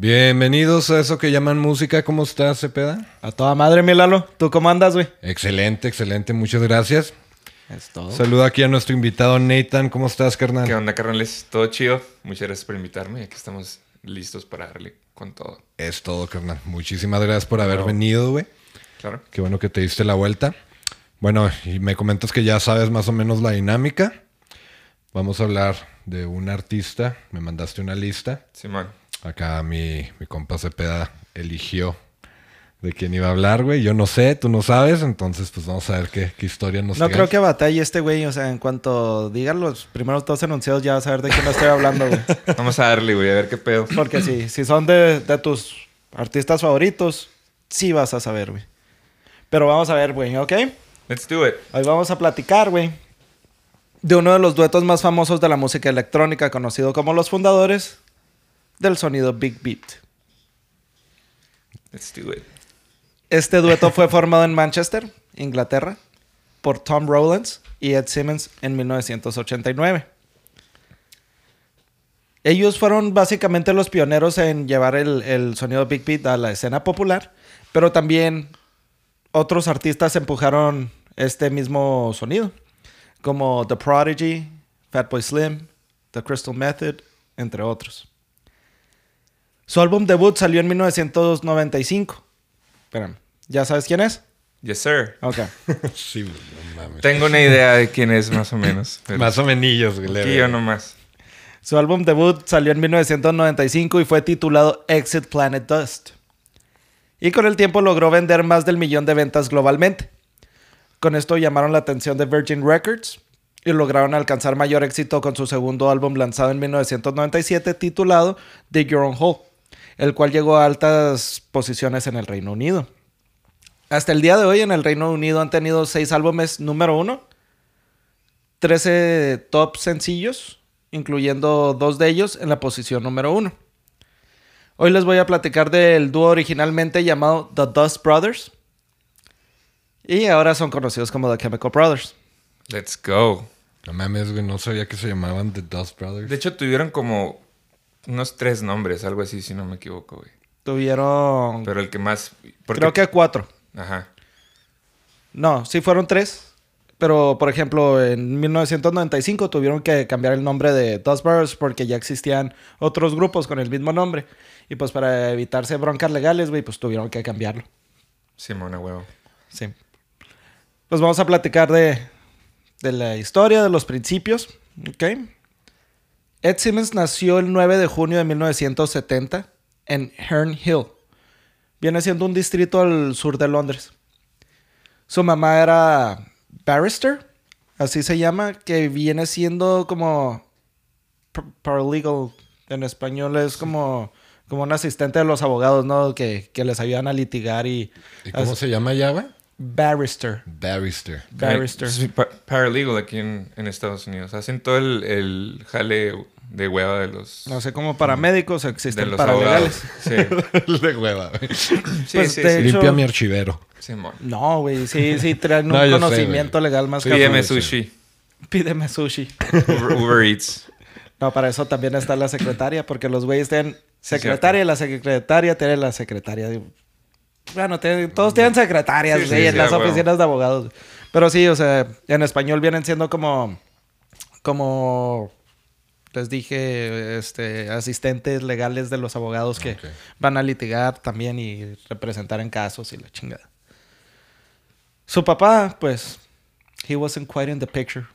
Bienvenidos a eso que llaman música. ¿Cómo estás, Cepeda? A toda madre, mi Lalo. ¿Tú cómo andas, güey? Excelente, excelente. Muchas gracias. Es todo. Saludo aquí a nuestro invitado Nathan. ¿Cómo estás, carnal? ¿Qué onda, carnales? Todo chido. Muchas gracias por invitarme. Aquí estamos listos para darle con todo. Es todo, carnal. Muchísimas gracias por haber venido, güey. Claro. Qué bueno que te diste la vuelta. Bueno, y me comentas que ya sabes más o menos la dinámica. Vamos a hablar de un artista. Me mandaste una lista. Simón. Acá mi, mi compa Cepeda eligió de quién iba a hablar, güey. Yo no sé, tú no sabes, entonces pues vamos a ver qué, qué historia nos No creo que batalle este güey. O sea, en cuanto digan los primeros dos enunciados, ya vas a ver de quién estoy hablando, güey. Vamos a darle, güey, a ver qué pedo. Porque si, si son de, de tus artistas favoritos, sí vas a saber, güey. Pero vamos a ver, güey, ¿ok? Let's do it. Hoy vamos a platicar, güey, de uno de los duetos más famosos de la música electrónica, conocido como los fundadores del sonido Big Beat. Let's do it. Este dueto fue formado en Manchester, Inglaterra, por Tom Rowlands y Ed Simmons en 1989. Ellos fueron básicamente los pioneros en llevar el, el sonido Big Beat a la escena popular, pero también otros artistas empujaron este mismo sonido, como The Prodigy, Fatboy Slim, The Crystal Method, entre otros. Su álbum debut salió en 1995. Espérame, ¿ya sabes quién es? Yes, sir. Ok. Sí, no mames. Tengo una idea de quién es más o menos. pero Más o menos, güey. Yo nomás. Su álbum debut salió en 1995 y fue titulado Exit Planet Dust. Y con el tiempo logró vender más del millón de ventas globalmente. Con esto llamaron la atención de Virgin Records y lograron alcanzar mayor éxito con su segundo álbum lanzado en 1997 titulado Dig Your Own Hole, el cual llegó a altas posiciones en el Reino Unido. Hasta el día de hoy en el Reino Unido han tenido seis álbumes número uno, 13 top sencillos, incluyendo dos de ellos en la posición número uno. Hoy les voy a platicar del dúo originalmente llamado The Dust Brothers. Y ahora son conocidos como The Chemical Brothers. Let's go. No mames, güey. No sabía que se llamaban The Dust Brothers. De hecho, tuvieron como unos tres nombres, algo así, si no me equivoco, güey. Tuvieron, Pero el que más... porque- creo que cuatro. Ajá. No, sí fueron tres. Pero, por ejemplo, en 1995 tuvieron que cambiar el nombre de Dust Brothers porque ya existían otros grupos con el mismo nombre. Y pues para evitarse broncas legales, güey, pues tuvieron que cambiarlo. Simón, a huevo. Sí. Pues vamos a platicar de, de la historia, de los principios. ¿Ok? Ed Simmons nació el 9 de junio de 1970 en Herne Hill. Viene siendo un distrito al sur de Londres. Su mamá era barrister, así se llama, que viene siendo como par- paralegal en español, es como, como un asistente de los abogados, ¿no? Que, que les ayudan a litigar y... ¿Y cómo se llama ya, güey? Barrister. Barrister. Barrister. Sí, pa- paralegal aquí en, en Estados Unidos. Hacen todo el, el jale de hueva de los... No sé, como paramédicos de existen los paralegales. abogados. Sí, de hueva, güey. sí, Pues, sí. de sí. hecho- Limpia mi archivero. Simón. No, güey, sí, sí, traen un No, yo sé, conocimiento legal más cabrón. Pídeme sushi. Pídeme sushi. Uber, Uber Eats. No, para eso también está la secretaria, porque los güeyes tienen secretaria y la secretaria tiene la secretaria. Bueno, todos tienen secretarias, Sí, en las oficinas de abogados. Pero sí, o sea, en español vienen siendo como, como, les dije, este, asistentes legales de los abogados que van a litigar también y representar en casos y la chingada. Su papá, pues, he wasn't quite in the picture.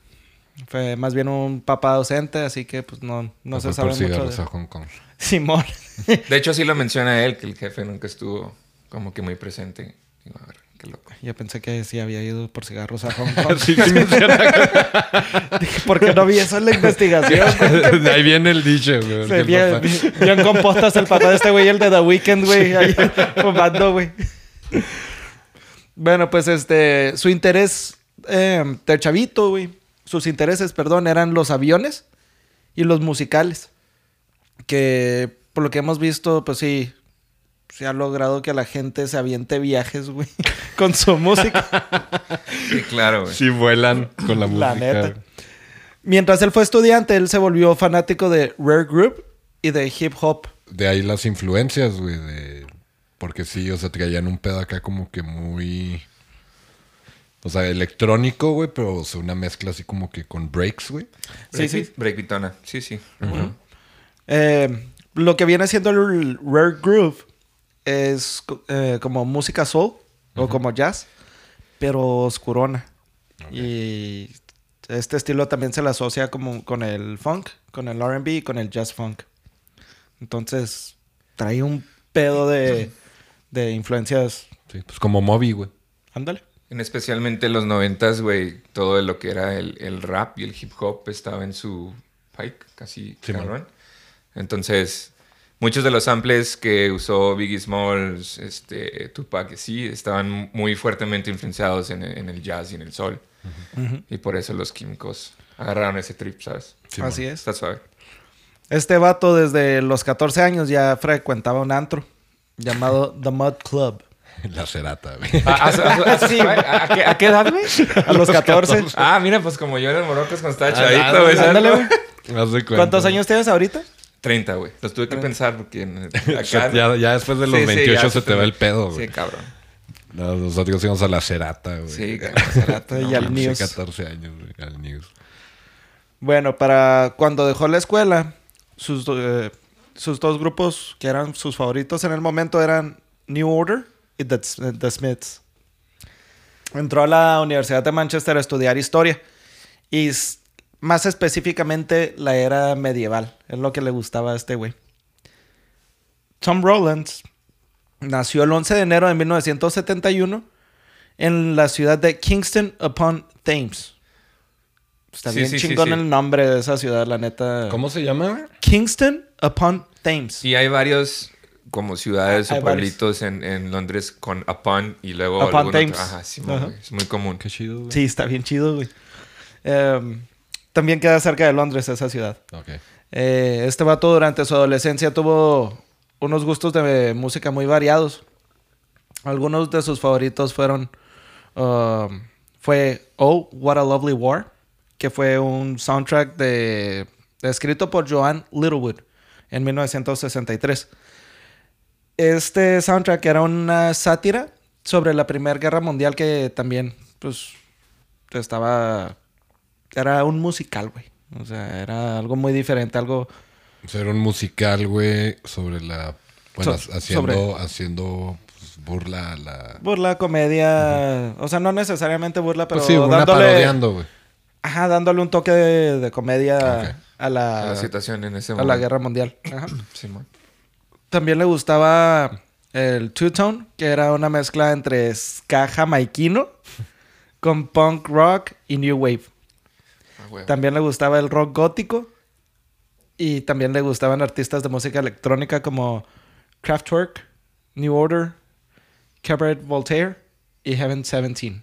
Fue más bien un papá docente, así que pues no, no se sabe mucho de a Hong Kong. Simón. De hecho, sí lo menciona él, que el jefe nunca estuvo como que muy presente. Digo, a ver, qué loco. Yo pensé que sí había ido por cigarros a Hong Kong. Sí, sí. Dije, ¿por qué no vi eso en la investigación? De ahí viene el dicho, güey. Se bien- bien compostas el papá de este güey, el de The Weeknd, güey, ahí fumando, güey. Bueno, pues este, su interés eh, de chavito, güey, sus intereses, perdón, eran los aviones y los musicales. Que por lo que hemos visto, pues sí, se ha logrado que la gente se aviente viajes, güey, con su música. Sí, claro, güey. Sí vuelan con la música. La neta. Mientras él fue estudiante, él se volvió fanático de Rare Group y de hip hop de ahí las influencias, güey, de... Porque sí, o sea, traían un pedo acá como que muy... O sea, electrónico, güey, pero o sea, una mezcla así como que con breaks, güey. Sí, sí. Breakbeatona. Sí, sí. Eh, lo que viene siendo el rare groove es eh, como música soul o como jazz, pero oscurona. Y este estilo también se le asocia como con el funk, con el R&B y con el jazz funk. Entonces trae un pedo de, de influencias. Sí, pues como Moby, güey. Ándale. En especialmente los noventas, güey, todo lo que era el, el rap y el hip hop estaba en su pike, casi Sí, cabrón. Entonces, muchos de los samples que usó Biggie Smalls, este, Tupac, sí, estaban muy fuertemente influenciados en, el- en el jazz y en el soul. Y por eso los químicos agarraron ese trip, ¿sabes? Sí, Así man. es. Está suave. Este vato desde los 14 años ya frecuentaba un antro llamado The Mud Club. La cerata, güey. ¿A, a- a- a- Sí. a- a qué, a qué edad, güey? A los 14. Ah, mira, pues como yo en el Morocco cuando estaba Ah, chavito, güey. ¿Cuántos años tienes ahorita? 30, güey. Los tuve que pensar porque en- acá... ya, ya después de los Sí, sí, 28 ya se te va el pedo, Sí, güey. cabrón. No, nosotros íbamos a la cerata, güey. Sí, cabrón. y al News. 14 años, güey, al News. Bueno, para cuando dejó la escuela, sus, eh, sus dos grupos que eran sus favoritos en el momento eran New Order y The, The Smiths. Entró a la Universidad de Manchester a estudiar historia y más específicamente la era medieval. Es lo que le gustaba a este güey. Tom Rowlands nació el 11 de enero de 1971 en la ciudad de Kingston upon Thames. Está Sí, bien sí, chingón sí. el nombre de esa ciudad, la neta. ¿Cómo se llama? Kingston upon Thames. Y hay varios como ciudades Hay o pueblitos en, en Londres con upon y luego Upon Thames. Ajá, es muy común. Qué chido, güey. Sí, está bien chido, güey. Em, también queda cerca de Londres esa ciudad. Eh, este vato durante su adolescencia tuvo unos gustos de música muy variados. Algunos de sus favoritos fueron... um, fue Oh, What a Lovely War, que fue un soundtrack de, escrito por Joan Littlewood en 1963. Este soundtrack era una sátira sobre la Primera Guerra Mundial que también, pues, estaba... Era un musical, güey. O sea, era algo muy diferente, algo... O sea, era un musical, güey, sobre la... Bueno, So- haciendo, sobre- haciendo pues, burla a la... Burla, comedia... O sea, no necesariamente burla, pero Pues sí, una dándole... parodiando, güey. Ajá, dándole un toque de, de comedia a, la, A la situación en ese a momento. la guerra mundial. Ajá. Simón. También le gustaba el two-tone, que era una mezcla entre ska jamaiquino con punk rock y new wave. Ah. También le gustaba el rock gótico y también le gustaban artistas de música electrónica como Kraftwerk, New Order, Cabaret Voltaire y Heaven 17.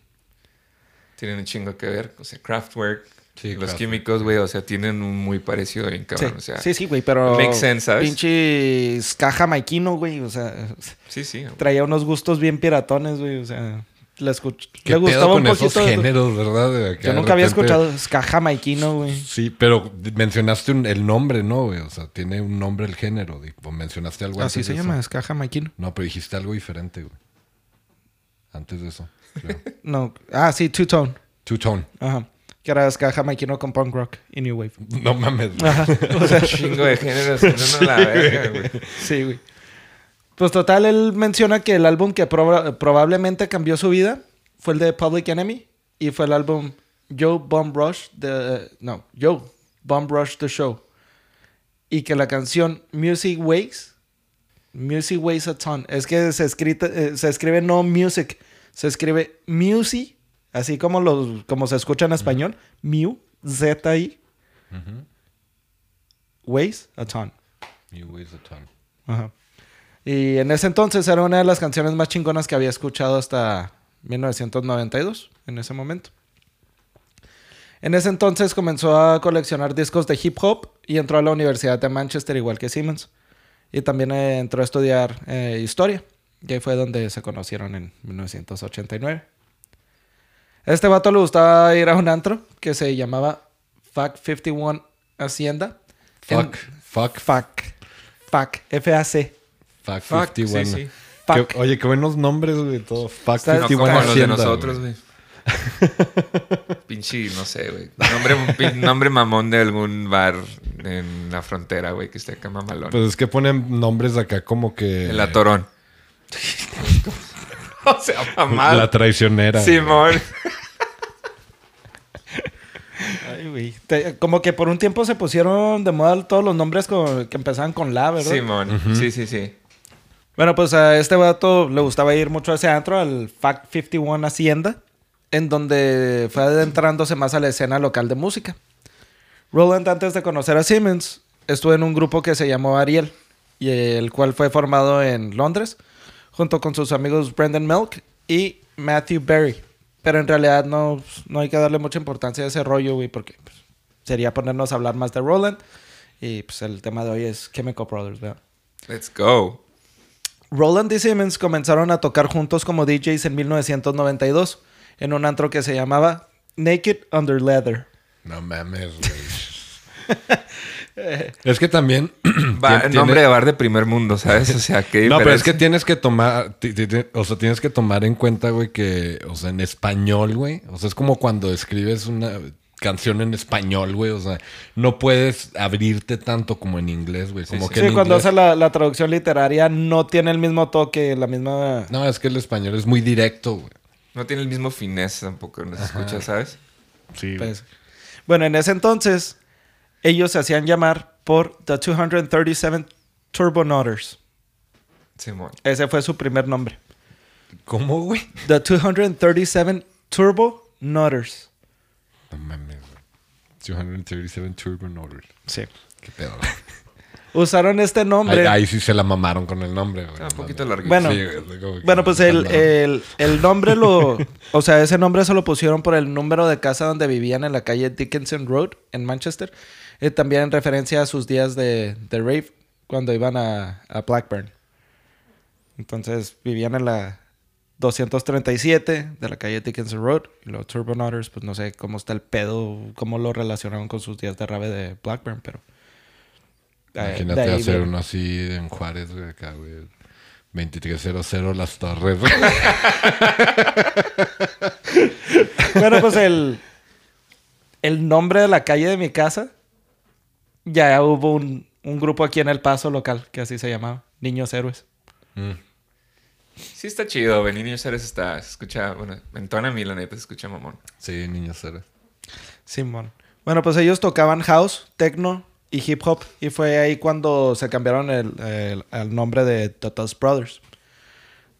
Tienen un chingo que ver. O sea, Kraftwerk, Sí, los Kraftwerk. químicos, güey, o sea, tienen un muy parecido bien Sí, cabrón. O sea, sí, sí, güey, pero. makes sense, ¿sabes? Pinche ska jamaiquino, güey. O sea, sí, sí. traía unos gustos bien piratones, güey. O sea, le, escuch- ¿Qué le pedo gustaba con un poquito. esos géneros, verdad? De acá Yo nunca había repente- escuchado ska jamaiquino, güey. Sí, pero mencionaste un- el nombre, ¿no, güey? O sea, tiene un nombre el género. di- o mencionaste algo Así antes se de llama, eso. ska jamaiquino. No, pero dijiste algo diferente, güey. Antes de eso. No, ah, sí, two tone. Two Tone. Ajá. Que era ska jamaiquino con punk rock y new wave. No mames. güey. Ajá. O sea, chingo de géneros. no, no la verga, güey. sí, güey. Pues total, él menciona que el álbum que proba- probablemente cambió su vida fue el de Public Enemy y fue el álbum Joe Bomb Rush the no, Joe Bomb Rush the Show. Y que la canción Music Weighs Music Weighs a Ton. Es que se, escrita- eh, se escribe no music, se escribe music, así como los como se escucha en español, mu z i weighs a ton. You weighs a ton. Ajá. Y en ese entonces era una de las canciones más chingonas que había escuchado hasta 1992, en ese momento. En ese entonces comenzó a coleccionar discos de hip hop y entró a la Universidad de Manchester igual que Simmons. Y también eh, entró a estudiar eh, historia. Y ahí fue donde se conocieron en 1989. A este vato le gustaba ir a un antro que se llamaba Fac 51 Hacienda. En- Fuck. Fuck. Fuck. F-A-C. Fuck, Fuck, 51. sí, sí. Fuck. Qué- oye, qué buenos nombres, güey, todo. Fuck Está- No 51 como los de nosotros, güey. Pinche, no sé, güey. Nombre, mamón de algún bar en la frontera, güey, que esté acá mamalón. Pues es que ponen nombres acá como que... El atorón. o sea, mamá. La traicionera. Simón. Ay, güey. Te- Como que por un tiempo se pusieron de moda todos los nombres con- que empezaban con la, ¿verdad? Simón. Sí, sí, sí. Bueno, pues a este vato le gustaba ir mucho a ese antro, al Fact 51 Hacienda, en donde fue adentrándose más a la escena local de música. Roland, antes de conocer a Simmons, estuvo en un grupo que se llamó Ariel, y el cual fue formado en Londres, junto con sus amigos Brendan Milk y Matthew Berry. Pero en realidad no, no hay que darle mucha importancia a ese rollo, güey, porque pues, sería ponernos a hablar más de Roland. Y pues el tema de hoy es Chemical Brothers, ¿verdad? Let's go. Roland y Simmons comenzaron a tocar juntos como DJs en 1992 en un antro que se llamaba Naked Under Leather. No mames, güey. es que también... Va, tien- nombre tiene- de bar de primer mundo, ¿sabes? O sea, qué No, pero es que tienes que tomar, o sea, tienes que tomar en cuenta, güey, que, o sea, en español, güey, o sea, es como cuando escribes una canción en español, güey, o sea, no puedes abrirte tanto como en inglés, güey, como sí. que Sí, en cuando inglés- hace la, la traducción literaria no tiene el mismo toque, la misma... No, es que el español es muy directo, güey. No tiene el mismo finesse tampoco, no se escucha, ¿sabes? Sí. pues. Bueno, en ese entonces ellos se hacían llamar por The 237 Turbonauters. Simón. Ese fue su primer nombre. ¿Cómo, güey? The 237 Turbonauters. No mames. 237 Turbo Motors. Sí. Qué pedo, güey. Usaron este nombre. Ahí, ahí sí se la mamaron con el nombre, güey. Está un poquito larguito. Bueno, Sí, Bueno, pues el, el, el nombre lo... O sea, ese nombre se lo pusieron por el número de casa donde vivían en la calle Dickinson Road, en Manchester. Y también en referencia a sus días de, de rave, cuando iban a, a Blackburn. Entonces, vivían en la 237 de la calle Dickinson Road. Y los Turbonauters, pues no sé cómo está el pedo, cómo lo relacionaron con sus días de rave de Blackburn, pero... eh, Imagínate hacer uno así en Juárez, güey, acá, güey. 2300 Las Torres. Bueno, pues el, el nombre de la calle de mi casa, ya hubo un, un grupo aquí en El Paso local que así se llamaba, Niños Héroes. Mm. Sí está chido, güey. Niños Seres está... Se escucha... Bueno, entona a mí, la neta, se escucha mamón. Sí, niños héroes. Simón. Bueno, pues ellos tocaban house, techno y hip hop. Y fue ahí cuando se cambiaron el, el- el nombre de Dust Brothers.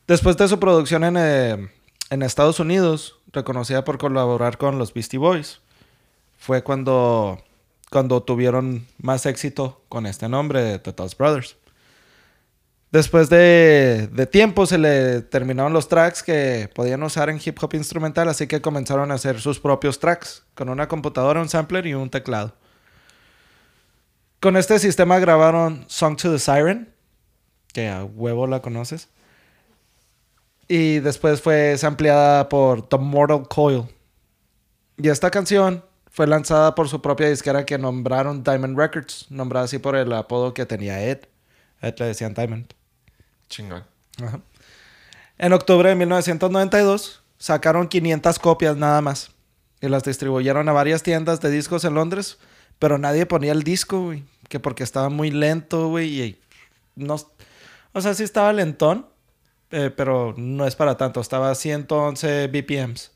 Después de su producción en, eh, en Estados Unidos, reconocida por colaborar con los Beastie Boys, fue cuando, cuando tuvieron más éxito con este nombre de Dust Brothers. Después de, tiempo se le terminaron los tracks que podían usar en hip hop instrumental, así que comenzaron a hacer sus propios tracks con una computadora, un sampler y un teclado. Con este sistema grabaron Song to the Siren, que a huevo la conoces. Y después fue sampleada por The Mortal Coil. Y esta canción fue lanzada por su propia disquera que nombraron Diamond Records, nombrada así por el apodo que tenía Ed. Ed le decían Diamond. Chingón. Ajá. En octubre de 1992 sacaron 500 copias nada más y las distribuyeron a varias tiendas de discos en Londres, pero nadie ponía el disco, güey, que porque estaba muy lento, güey, y no, o sea, sí estaba lentón, eh, pero no es para tanto, estaba a 111 BPMs.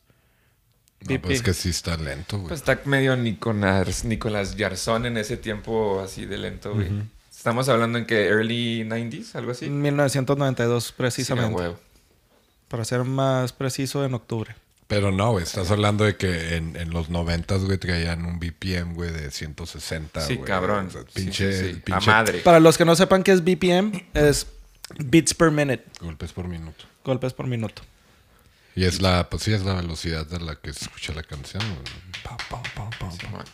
No, BP. pues es que sí está lento, güey. Pues está medio Nicolás, Nicolás Yarzón en ese tiempo así de lento, güey. Estamos hablando en que early 90s, algo así. 1992 Sí, a precisamente, huevo. para ser más preciso en octubre. Pero no, güey, estás hablando de que en, en los noventas, güey, traían un BPM, güey, de 160, Sí, güey. cabrón. O sea, Sí, pinche, sí, sí. pinche A madre. Para los que no sepan qué es BPM, es beats per minute, golpes por minuto. golpes por minuto. Y es la, pues sí, es la velocidad a la que se escucha la canción, güey. Pa, pa, pa, pa, pa.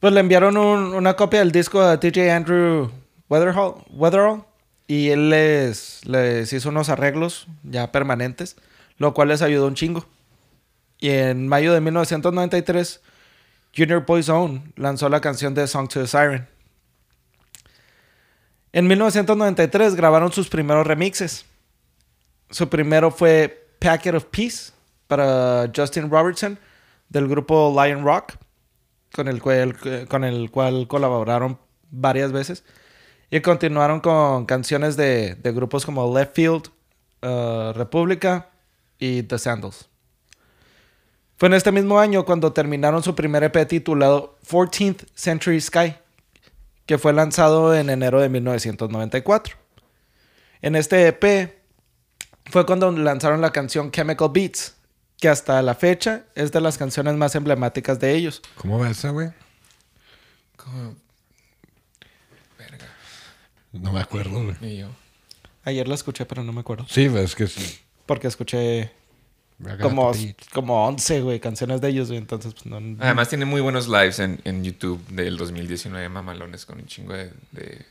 Pues le enviaron un- una copia del disco a DJ Andrew Weatherall, y él les, les hizo unos arreglos ya permanentes, lo cual les ayudó un chingo. Y en mayo de 1993, Junior Boyzone lanzó la canción de Song to the Siren. En 1993 grabaron sus primeros remixes. Su primero fue Packet of Peace para Justin Robertson del grupo Lion Rock, con el cual, con el cual colaboraron varias veces. Y continuaron con canciones de, de grupos como Left Field, uh, República y The Sandals. Fue en este mismo año cuando terminaron su primer EP titulado 14th Century Sky, que fue lanzado en enero de 1994. En este EP fue cuando lanzaron la canción Chemical Beats, que hasta la fecha es de las canciones más emblemáticas de ellos. ¿Cómo va esa, güey? Como- Verga. No me acuerdo, güey. Ni yo. Ayer la escuché, pero no me acuerdo. Sí, es que sí. Porque escuché como, como 11, güey, canciones de ellos, güey. Entonces, pues no. Además tiene muy buenos lives en, en YouTube del 2019, mamalones, con un chingo de, de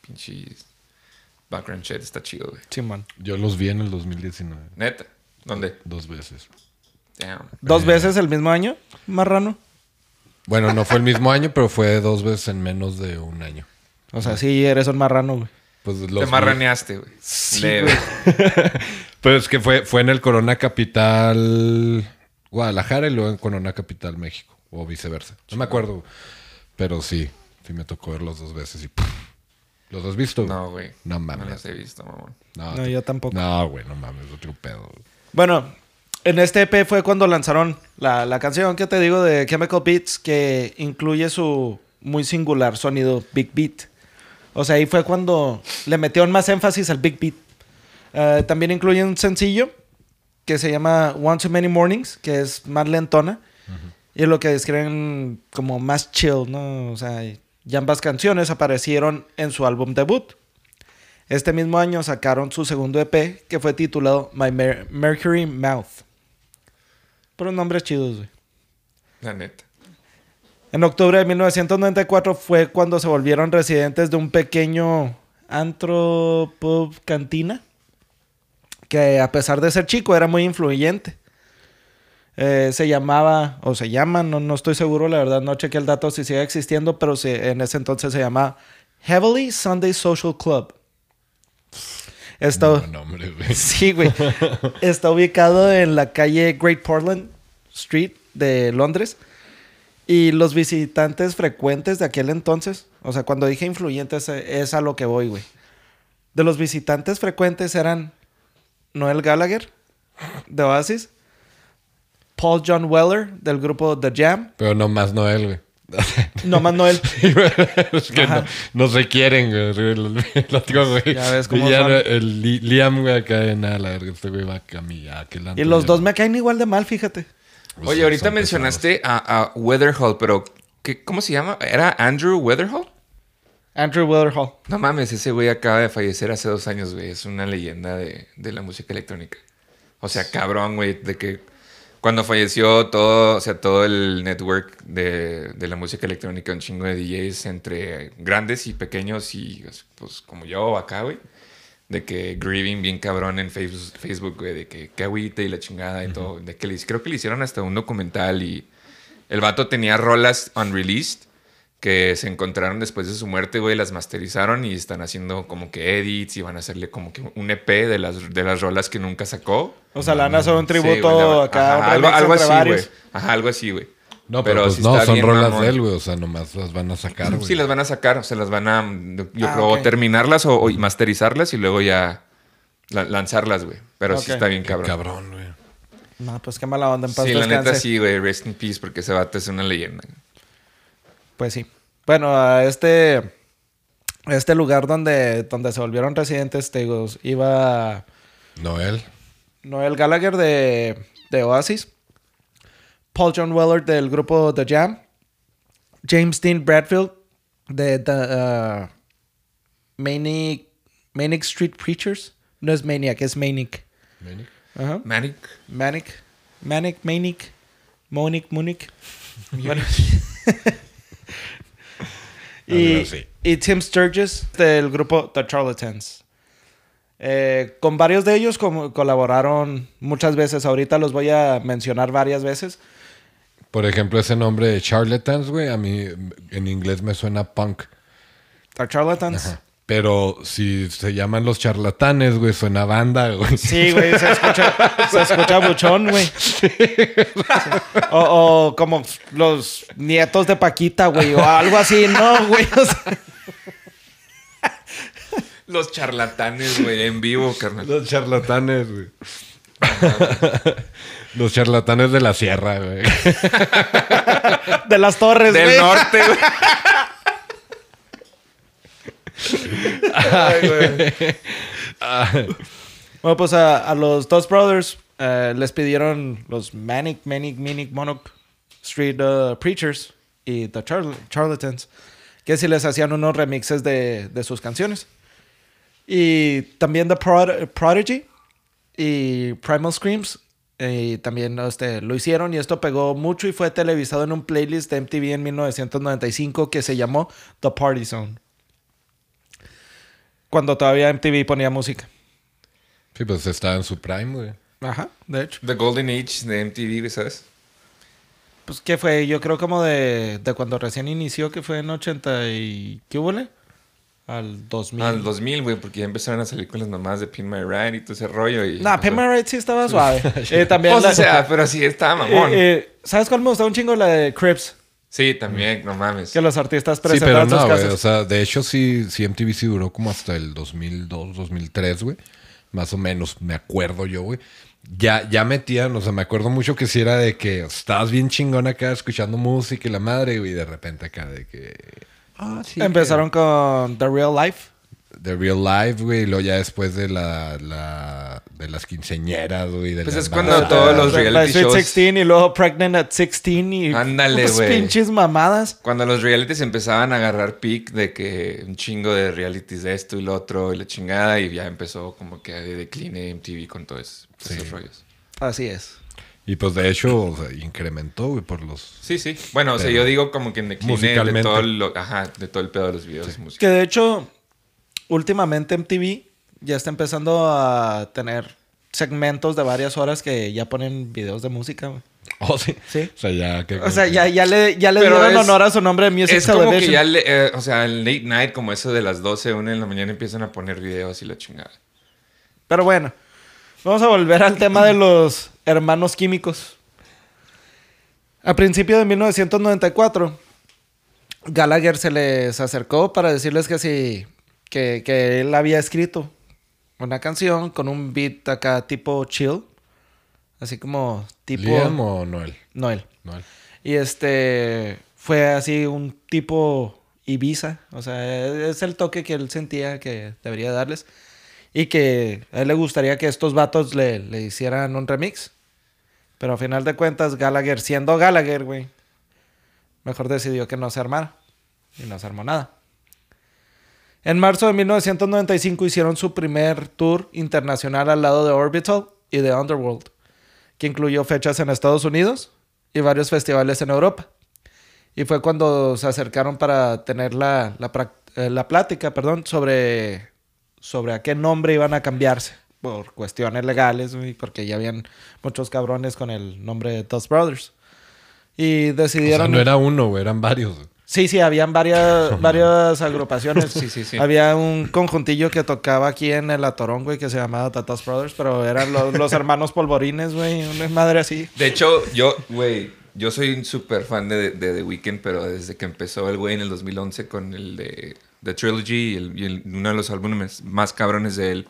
pinches background shit. Está chido, güey. Simón. Yo los vi en el 2019. Neta. ¿Dónde? Dos veces. Damn. ¿Dos veces el mismo año, marrano? Bueno, no fue el mismo año, pero fue dos veces en menos de un año. O sea, sí eres un marrano, güey. Pues los Te marraneaste, güey. Leve. Pero es que fue, fue en el Corona Capital Guadalajara y luego en Corona Capital México. O viceversa. No me acuerdo. Pero sí, sí me tocó verlos dos veces y ¡puf! ¿Los has visto? No, güey. No No mames. las he visto, mamón. No, No, yo tampoco. No, güey, no mames, otro pedo. güey. Bueno, en este EP fue cuando lanzaron la, la canción que te digo de Chemical Beats, que incluye su muy singular sonido Big Beat. O sea, ahí fue cuando le metieron más énfasis al Big Beat. Eh, también incluye un sencillo que se llama One Too Many Mornings, que es más lentona. Y es lo que describen como más chill, ¿no? O sea, y ambas canciones aparecieron en su álbum debut. Este mismo año sacaron su segundo EP, que fue titulado My Mer- Mercury Mouth. Por nombres chidos, güey. La neta. En octubre de 1994 fue cuando se volvieron residentes de un pequeño antro pub cantina, que a pesar de ser chico era muy influyente. Eh, se llamaba, o se llama, no, no estoy seguro, la verdad no chequé el dato si sigue existiendo, pero se- en ese entonces se llamaba Heavily Sunday Social Club. Está, No, no, hombre, güey. Sí, güey. Está ubicado en la calle Great Portland Street de Londres. Y los visitantes frecuentes de aquel entonces, o sea, cuando dije influyentes, es a lo que voy, güey. De los visitantes frecuentes eran Noel Gallagher, de Oasis, Paul John Weller, del grupo The Jam, Pero no más Noel, güey. no más Noel. es que no, no se quieren, güey. Lo, lo digo, güey. Ya ves cómo Y ya son. el Li- Liam, güey, acá de nada, la verga. Este güey va a camillar. aquel Y los dos me caen igual de mal, fíjate. Pues Oye, sí, ahorita mencionaste a, a Weatherhall, pero ¿qué, ¿cómo se llama? ¿Era Andrew Weatherhall? Andrew Weatherhall. No mames, ese güey acaba de fallecer hace dos años, güey. Es una leyenda de, de la música electrónica. O sea, cabrón, güey, de que cuando falleció todo, o sea, todo el network de, de la música electrónica, un chingo de DJs entre grandes y pequeños y pues como yo acá, güey. De que grieving bien cabrón en Facebook, güey, de que qué agüita y la chingada y todo. De que le, creo que le hicieron hasta un documental y el vato tenía rolas unreleased que se encontraron después de su muerte, güey, las masterizaron y están haciendo como que edits y van a hacerle como que un EP de las, de las rolas que nunca sacó. O sea, le van a hacer un Sí, tributo güey, la- acá. ajá, algo, algo así, güey. Ajá, algo así, güey. No, pero, pues sí no, son bien, rolas mamón. de él, güey. O sea, nomás las van a sacar, güey. Sí, las van a sacar, o sea, las van a, yo Ah, creo, ok. terminarlas o, o masterizarlas y luego ya la- lanzarlas, güey. Pero sí está bien Qué cabrón. cabrón, güey. No, pues qué mala onda. En paz Sí, la neta sí, güey. Rest in peace, porque ese vato es una leyenda. Pues sí. Bueno, a este, a este lugar donde, donde se volvieron residentes, te digo, iba Noel. Noel Gallagher de, de Oasis, Paul John Weller del grupo The Jam, James Dean Bradfield de The uh, Manic, Manic Street Preachers. No es Maniac, es Manic. Ajá. Manic. Manic, Manic, Manic, Monic, Munic. Bueno. Y, y Tim Sturgis del grupo The Charlatans. Eh, con varios de ellos como- colaboraron muchas veces. Ahorita los voy a mencionar varias veces. Por ejemplo, ese nombre de Charlatans, güey, a mí en inglés me suena punk. The Charlatans. Pero si se llaman los charlatanes, güey, suena banda, güey. Sí, güey, se escucha, se escucha buchón, güey. O, o como los nietos de Paquita, güey, o algo así, no, güey. O sea, Los charlatanes, güey, en vivo, carnal. Los charlatanes, güey. los charlatanes de la sierra, güey. de las torres, Del güey. norte, güey. Bueno, pues a, los dos brothers eh, les pidieron los Manic, Manic, Manic, Monarch Street uh, Preachers y The Charl- Charlatans que si les hacían unos remixes de, de sus canciones. Y también The Prod- Prodigy y Primal Screams también este, lo hicieron y esto pegó mucho y fue televisado en un playlist de MTV en 1995 que se llamó The Party Zone. Cuando todavía MTV ponía música. Sí, pues estaba en su prime, güey. Ajá, de hecho. The Golden Age de MTV, ¿sabes? Pues que fue, yo creo como de, de cuando recién inició, que fue en 80 y... ¿Qué hubo? le? Al 2000. Al 2000, güey, porque ya empezaron a salir con las mamás de Pin My Ride y todo ese rollo. Y, Nah, Pimp My Ride sí estaba suave. Eh, también Pues, o sea, pero sí estaba mamón. eh, eh, ¿Sabes cuál me gustaba un chingo? La de Crips. Sí, también, no mames. Que los artistas Sí, pero sus no. O sea, de hecho, sí, sí, MTV sí duró como hasta el 2002, 2003, güey. Más o menos, me acuerdo yo, güey. Ya, ya metían, o sea, me acuerdo mucho que sí era de que estabas bien chingón acá escuchando música y la madre, güey, y de repente acá de que. Ah, sí. Empezaron con The Real Life. De Real Life, güey, y luego ya después de la, la de las quinceñeras, güey. de Pues las es cuando todos los reality Sweet shows- 16 y luego Pregnant at 16 y... Ándale, güey. pinches mamadas. Cuando los realities empezaban a agarrar pic de que un chingo de realities de esto y lo otro y la chingada, y ya empezó como que de decline MTV con todos esos rollos. Así es. Y pues de hecho, o sea, incrementó, güey, por los. Sí, sí. Bueno, o sea, yo digo como que en decline de todo, lo, ajá, de todo el pedo de los videos de música. Que de hecho, últimamente MTV ya está empezando a tener segmentos de varias horas que ya ponen videos de música, güey. Oh, sí. Sí. O sea, ya que. O sea, ya, ya le, ya le dieron es- honor a su nombre de Music Es como que Television. ya, le- eh, o sea, el late night, como eso de las 12, 1 de la mañana, empiezan a poner videos y la chingada. Pero bueno, vamos a volver al tema de los hermanos químicos. A principios de 1994, Gallagher se les acercó para decirles que sí, que, que él había escrito una canción con un beat acá tipo chill, así como tipo ¿Liam o Noel? Noel. Noel. Y este fue así un tipo Ibiza, o sea, es el toque que él sentía que debería darles y que a él le gustaría que estos vatos le, le hicieran un remix. Pero a final de cuentas, Gallagher, siendo Gallagher, güey, mejor decidió que no se armara. Y no se armó nada. En marzo de 1995 hicieron su primer tour internacional al lado de Orbital y de Underworld, que incluyó fechas en Estados Unidos y varios festivales en Europa. Y fue cuando se acercaron para tener la, la, eh, la plática perdón, sobre, sobre a qué nombre iban a cambiarse por cuestiones legales, porque ya habían muchos cabrones con el nombre de Dust Brothers. Y O sea, decidieron... no era uno, eran varios. Sí, sí, habían varias, varias agrupaciones. Sí, sí, sí. Había un conjuntillo que tocaba aquí en el Atorón, güey, que se llamaba Tatas Brothers, pero eran los, los hermanos polvorines, güey, una madre así. De hecho, yo, güey, yo soy un súper fan de, de The Weeknd, pero desde que empezó el güey en el 2011 con el de The Trilogy y, el- y el- uno de los álbumes más cabrones de él,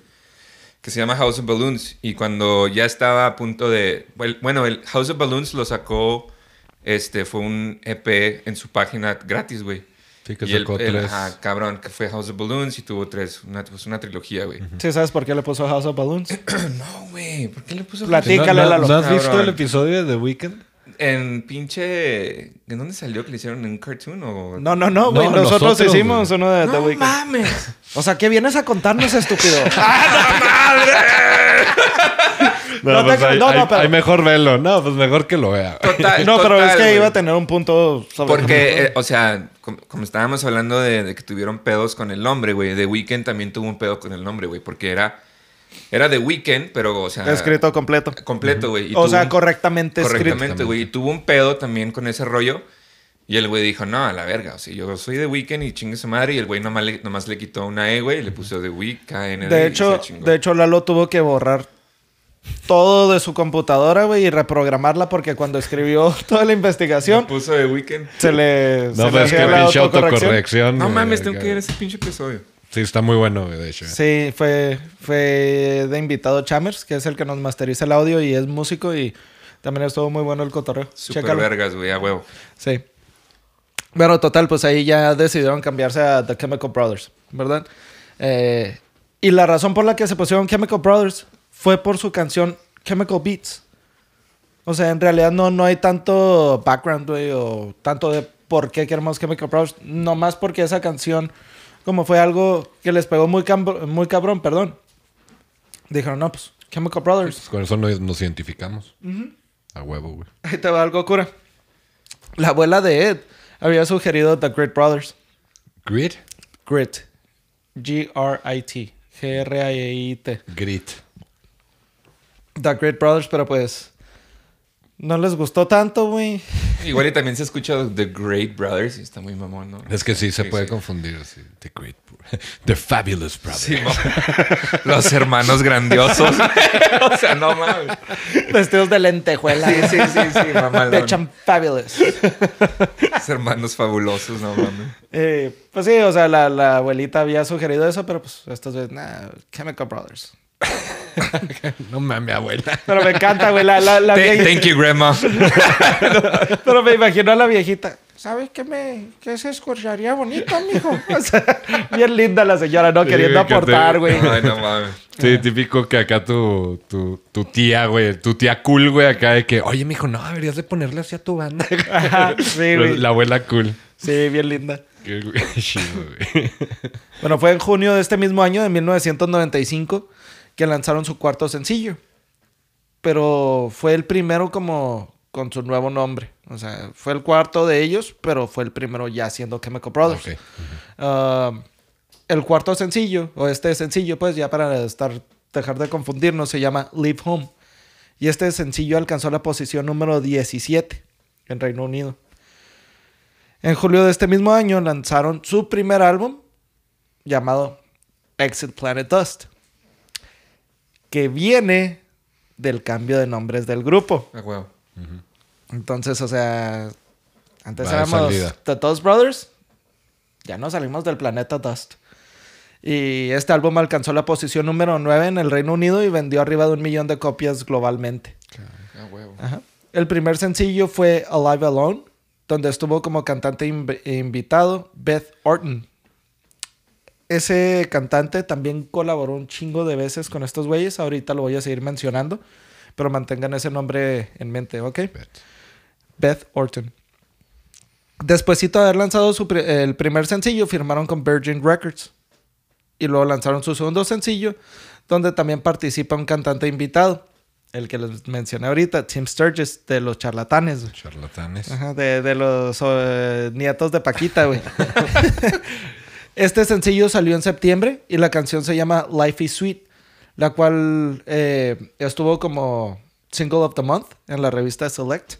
que se llama House of Balloons. Y cuando ya estaba a punto de... Bueno, el House of Balloons lo sacó, este, fue un EP en su página gratis, güey. Sí, que Y el- sacó el- tres. ajá, cabrón, que fue House of Balloons y tuvo tres, una, pues una trilogía, güey. ¿Sí sabes por qué le puso House of Balloons? No, güey, ¿por qué le puso Platica. ¿No, Dígale, no- Lalo. ¿no has visto el episodio de The Weeknd? En pinche. ¿En dónde salió que le hicieron en un cartoon? O... No, no, no, güey. No, nosotros, nosotros, hicimos güey. uno de The ¡No Weeknd. mames! O sea, ¿qué vienes a contarnos, estúpido? No, No pues hay, no, pero- hay mejor verlo. No, pues mejor que lo vea. Total, no, pero es que güey. iba a tener un punto sobre... Porque, eh, o sea, com- como, estábamos hablando de, de que tuvieron pedos con el nombre, güey. The Weeknd también tuvo un pedo con el nombre, güey. Porque era. Era The Weeknd, pero, o sea. Escrito completo. Completo, güey. y O sea, un- correctamente escrito. Correctamente, güey. Y tuvo un pedo también con ese rollo. Y el güey dijo, no, a la verga. O sea, yo soy de Weekend y chingue su madre. Y el güey nomás le, nomás le quitó una E, güey, y le puso de Week, KND. De hecho, de hecho, Lalo tuvo que borrar todo de su computadora, güey, y reprogramarla porque cuando escribió toda la Le investigación puso de Weekend. se le. se No, le pero es que hacía la pinche autocorrección. No mames, tengo que ver ese pinche episodio. Sí, está muy bueno, güey, de hecho. Sí, fue, fue de invitado Chamers, que es el que nos masteriza el audio y es músico y también estuvo muy bueno el cotorreo. Super Chécalo. vergas, güey, a huevo. Sí. Bueno, total, pues ahí ya decidieron cambiarse a The Chemical Brothers, ¿verdad? Eh, y la razón por la que se pusieron Chemical Brothers fue por su canción Chemical Beats. O sea, en realidad no, no hay tanto background, güey, o tanto de por qué queremos Chemical Brothers. Nomás porque esa canción, como fue algo que les pegó muy, muy cabrón, perdón. Dijeron, no, pues, Chemical Brothers. Pues con eso nos, nos identificamos. A huevo, güey. Ahí te va algo cura. La abuela de Ed había sugerido The Great Brothers. Grit. Grit. G-R-I-T. G-R-I-T. Grit. The Great Brothers, pero pues. No les gustó tanto, güey. Igual y también se escucha The Great Brothers y está muy mamón, ¿no? Es que sí, se Sí, puede sí. confundir. Sí. The Great. The Fabulous Brothers. Los hermanos grandiosos. o sea, no mames. Vestidos de lentejuela. Sí, sí, sí, sí. De Champ Fabulous. Los hermanos fabulosos, no mames. Eh, pues sí, o sea, la, la abuelita había sugerido eso, pero pues estos veces, nah, Chemical Brothers. No mames, abuela. Pero me encanta, güey, la, la, la viejita. Thank you, grandma. Pero me imagino a la viejita. ¿Sabes qué me qué se escucharía bonito, mijo? O sea, bien linda la señora, ¿no? Sí, Queriendo güey, que te- aportar, güey. Ay, no mames. Sí, típico que acá tu, tu, tu tía, güey, tu tía cool, güey, acá de que, oye, mijo, no, deberías de ponerle así a tu banda. Ajá, sí, güey. La abuela cool. Sí, bien linda. Qué güey. Bueno, fue en junio de este mismo año, de 1995, que lanzaron su cuarto sencillo. Pero fue el primero como con su nuevo nombre. O sea, fue el cuarto de ellos, pero fue el primero ya siendo Chemical Brothers. Ah, el cuarto sencillo, o este sencillo, pues ya para estar, dejar de confundirnos, se llama Leave Home. Y este sencillo alcanzó la posición número 17 en Reino Unido. En julio de este mismo año lanzaron su primer álbum llamado Exit Planet Dust, que viene del cambio de nombres del grupo. A huevo. Entonces, o sea, antes éramos salida. The Dust Brothers, ya no salimos del planeta Dust. Y este álbum alcanzó la posición número 9 en el Reino Unido y vendió arriba de un millón de copias globalmente. A huevo. Ajá. El primer sencillo fue Alive Alone, donde estuvo como cantante inv- invitado Beth Orton. Ese cantante también colaboró un chingo de veces con estos güeyes. Ahorita lo voy a seguir mencionando, pero mantengan ese nombre en mente, ¿ok? Beth Orton. Despuésito de haber lanzado su el primer sencillo, firmaron con Virgin Records. Y luego lanzaron su segundo sencillo, donde también participa un cantante invitado. El que les mencioné ahorita, Tim Sturges, de Los Charlatanes. Charlatanes. Ajá, de, de los eh, nietos de Paquita, güey. este sencillo salió en septiembre y la canción se llama Life is Sweet, la cual eh, estuvo como Single of the Month en la revista Select.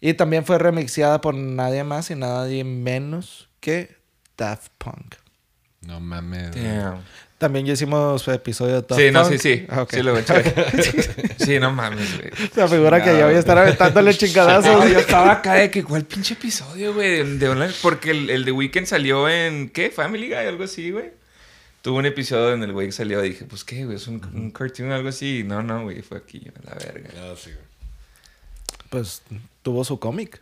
Y también fue remixeada por nadie más y nadie menos que Daft Punk. No mames. Damn. También ya hicimos episodio de Sí, no, Punk. sí, sí. Ah. Sí, lo voy a echar. Sí, no mames, güey. Se figura que yo voy a estar aventándole chingadazos. No, yo estaba acá de que, ¿cuál pinche episodio, güey? De, de online? Porque el, el de Weekend salió en, ¿qué? Family Guy, algo así, güey. Tuvo un episodio en el güey que salió y dije, pues, ¿qué, güey? Es un, un cartoon, algo así. No, no, güey, fue aquí, a la verga. No, sí, güey. Pues tuvo su cómic.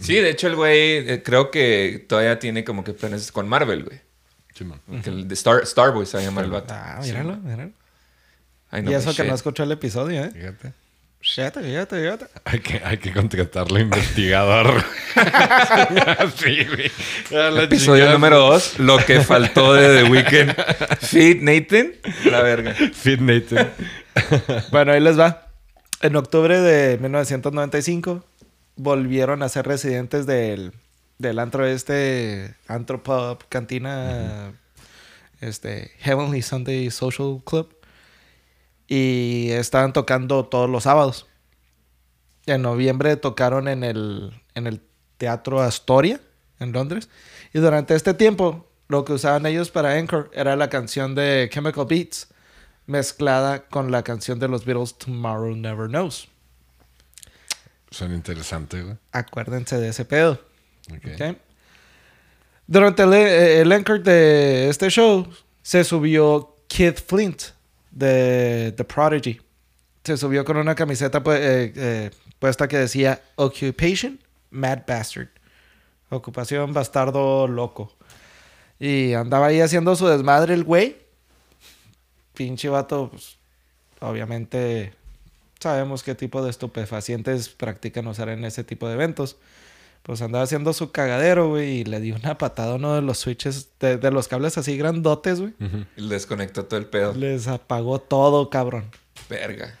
Sí, de hecho, el güey, eh, creo que todavía tiene como que planes con Marvel, güey. Simón. Que el de Star, Starboy se llama el vato. Ah, Sí, míralo, man. míralo. Ay, y eso que no escuchó el episodio, ¿eh? Fíjate. Fíjate, fíjate, fíjate. Hay que, hay que contratarlo investigador. sí, güey. La Episodio chingada. número 2, lo que faltó de The Weeknd. Fit Nathan, la verga. Fit Nathan. Bueno, ahí les va. En octubre de 1995 volvieron a ser residentes del, del antro este, antro pub, cantina, este, Heavenly Sunday Social Club. Y estaban tocando todos los sábados. En noviembre tocaron en el, en el Teatro Astoria en Londres. Y durante este tiempo, lo que usaban ellos para Anchor era la canción de Chemical Beats mezclada con la canción de los Beatles Tomorrow Never Knows. Son interesantes, güey. Acuérdense de ese pedo. Ok. ¿ok? Durante el, el anchor de este show se subió Keith Flint de The Prodigy. Se subió con una camiseta pu- eh, eh, puesta que decía Occupation Mad Bastard. Ocupación bastardo loco. Y andaba ahí haciendo su desmadre el güey. Pinche vato, pues, obviamente sabemos qué tipo de estupefacientes practican usar en ese tipo de eventos. Pues andaba haciendo su cagadero, güey, y le dio una patada a uno de los switches, de, de los cables así grandotes, güey. Ujú. Y le desconectó todo el pedo. Les apagó todo, cabrón. Verga.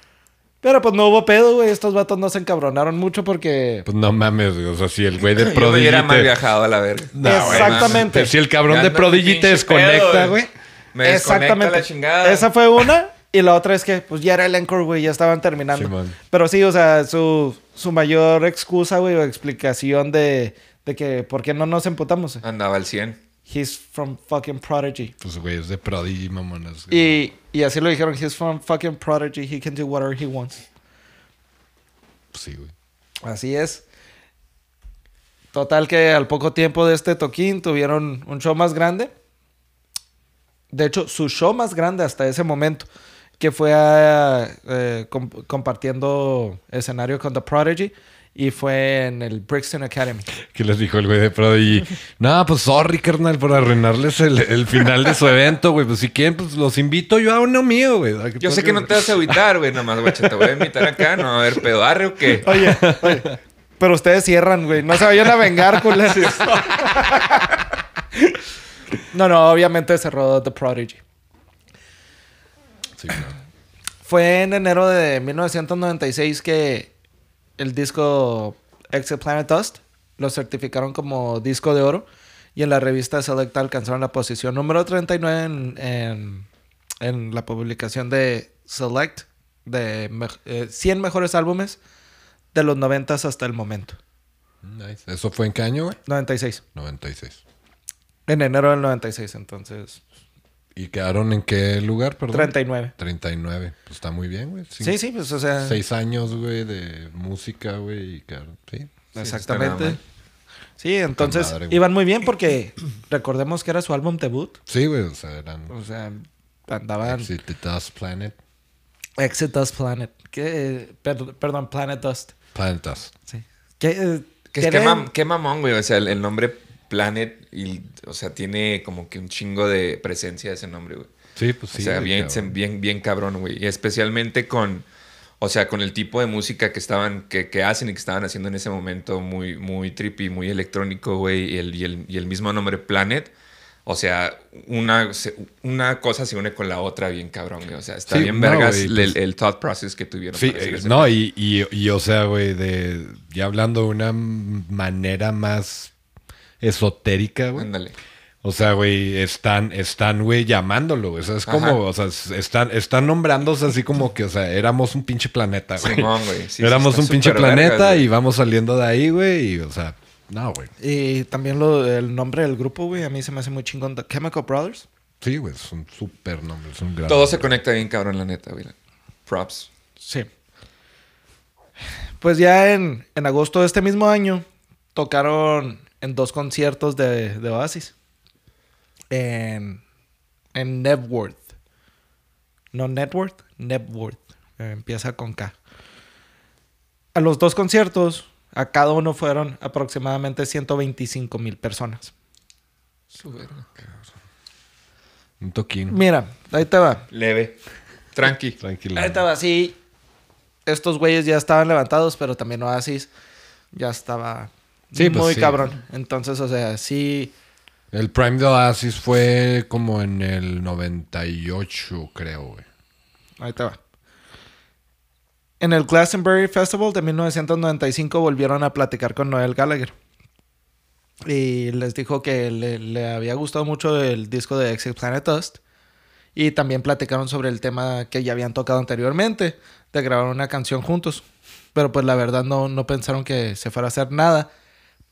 Pero pues no hubo pedo, güey. Estos vatos no se encabronaron mucho porque... Pues no mames, güey. O sea, si el güey de Yo me Prodigy. hubiera mal te- viajado a la verga. No, güey, Exactamente. mames. Si el cabrón Ya de Prodigy te desconecta, pedo, güey. Me desconecta la chingada. Esa fue una. Y la otra es que, pues ya era el encore, güey. Ya estaban terminando. Simón. Pero sí, o sea, su, su mayor excusa, güey, o explicación de, de que por qué no nos emputamos. Andaba al 100. He's from fucking Prodigy. Pues, güey, es de Prodigy, mamonas. Y, y así lo dijeron, he's from fucking Prodigy, he can do whatever he wants. Pues sí, güey. Así es. Total que al poco tiempo de este toquín tuvieron un show más grande. De hecho, su show más grande hasta ese momento, que fue ah, eh, com- compartiendo escenario con The Prodigy y fue en el Brixton Academy. ¿Qué les dijo el güey de Prodigy? no, pues sorry, carnal, por arruinarles el, el final de su evento, güey. Pues si quieren, pues los invito yo a uno mío, güey. A Yo sé que no te vas a agüitar, güey. Nomás, güey, te voy a invitar acá. No va a haber pedo. ¿Arre o qué? Oye, oye, pero ustedes cierran, güey. No se vayan a vengar, culeros. no, no, obviamente cerró The Prodigy. Sí, claro. Fue en enero de 1996 que el disco Exit Planet Dust lo certificaron como disco de oro y en la revista Selecta alcanzaron la posición número 39 en, en, en la publicación de Select de me- eh, 100 mejores álbumes de los 90 hasta el momento. Nice. ¿Eso fue en qué año, güey? 96. 96. En enero del 96, entonces. ¿Y quedaron en qué lugar, perdón? 39. 39. Pues está muy bien, güey. Sí, sí, pues o sea. Seis años, güey, de música, güey, y quedaron. Sí. Sí, Exactamente. mal. Sí, entonces madre, iban muy bien porque recordemos que era su álbum debut. Sí, güey, o sea, eran... O sea, andaban Exit the Dust Planet. Exit Dust Planet. Perdón, Planet Dust. Planet Dust. Sí. ¿Qué, eh, Que qué mamón, güey. O sea, el, el nombre Planet, y, o sea, tiene como que un chingo de presencia ese nombre, güey. Sí, pues sí. o sea, bien, cabrón. bien, bien cabrón, güey. Y especialmente con, o sea, con el tipo de música que estaban, que, que hacen y que estaban haciendo en ese momento, muy, muy trippy, muy electrónico, güey. Y el, y, el, y el mismo nombre Planet. O sea, una, una cosa se une con la otra bien cabrón, güey. O sea, está Sí, bien no, vergas pues- el thought process que tuvieron. Sí, eh, no, y, y, y, o sea, güey, de ya hablando de una manera más esotérica, güey. Ándale. O sea, güey, están, están, güey, llamándolo, güey. O sea, es como, Ajá. o sea, están, están nombrándose así como que, o sea, éramos un pinche planeta, güey. Simón, güey. Sí, éramos un pinche vergas, planeta y vamos saliendo de ahí, güey, y, o sea, no, güey. Y también lo, el nombre del grupo, güey, a mí se me hace muy chingón. The Chemical Brothers. Sí, güey, es un súper nombre, es un gran Todo se conecta bien cabrón, la neta, güey. Props. Sí. Pues ya en, en agosto de este mismo año tocaron en dos conciertos de, de Oasis. En, en Nebworth. No Networth, Nebworth. Eh, empieza con K. A los dos conciertos, a cada uno fueron aproximadamente 125 mil personas. Un toquín. Mira, ahí te va. Leve. Tranqui. Tranquilo. Ahí estaba así. Estos güeyes ya estaban levantados, pero también Oasis ya estaba Sí, pues muy sí. cabrón. Entonces, o sea, sí. El Prime de Oasis fue como en el 98, creo, güey. Ahí te va. En el Glastonbury Festival de 1995 volvieron a platicar con Noel Gallagher. Y les dijo que le, le había gustado mucho el disco de Exit Planet Dust. Y también platicaron sobre el tema que ya habían tocado anteriormente, de grabar una canción juntos. Pero pues la verdad no, no pensaron que se fuera a hacer nada.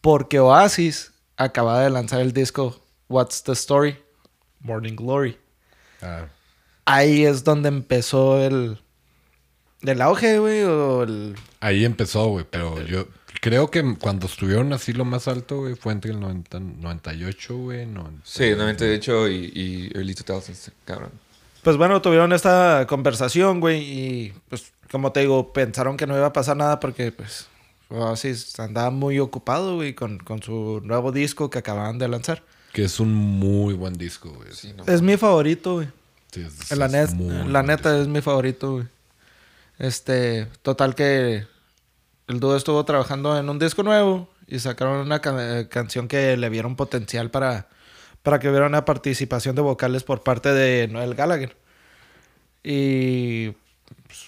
Porque Oasis acababa de lanzar el disco What's the Story? Morning Glory. Ah, Ahí es donde empezó el, el auge, güey, o el... ahí empezó, güey, pero yo creo que cuando estuvieron así lo más alto, güey, fue entre el 90, 98, güey. 90. Sí, 98 y, y early 2000s, cabrón. Pues bueno, tuvieron esta conversación, güey, y pues como te digo, pensaron que no iba a pasar nada porque pues Oasis andaba muy ocupado, güey, con, con su nuevo disco que acababan de lanzar. Que es un muy buen disco, güey. Sí, no. Es mi favorito, güey. Sí, es- La, es net- la neta disco. es mi favorito, güey. Este, total que el dúo estuvo trabajando en un disco nuevo y sacaron una ca- canción que le vieron potencial para, para que hubiera una participación de vocales por parte de Noel Gallagher. Y pues,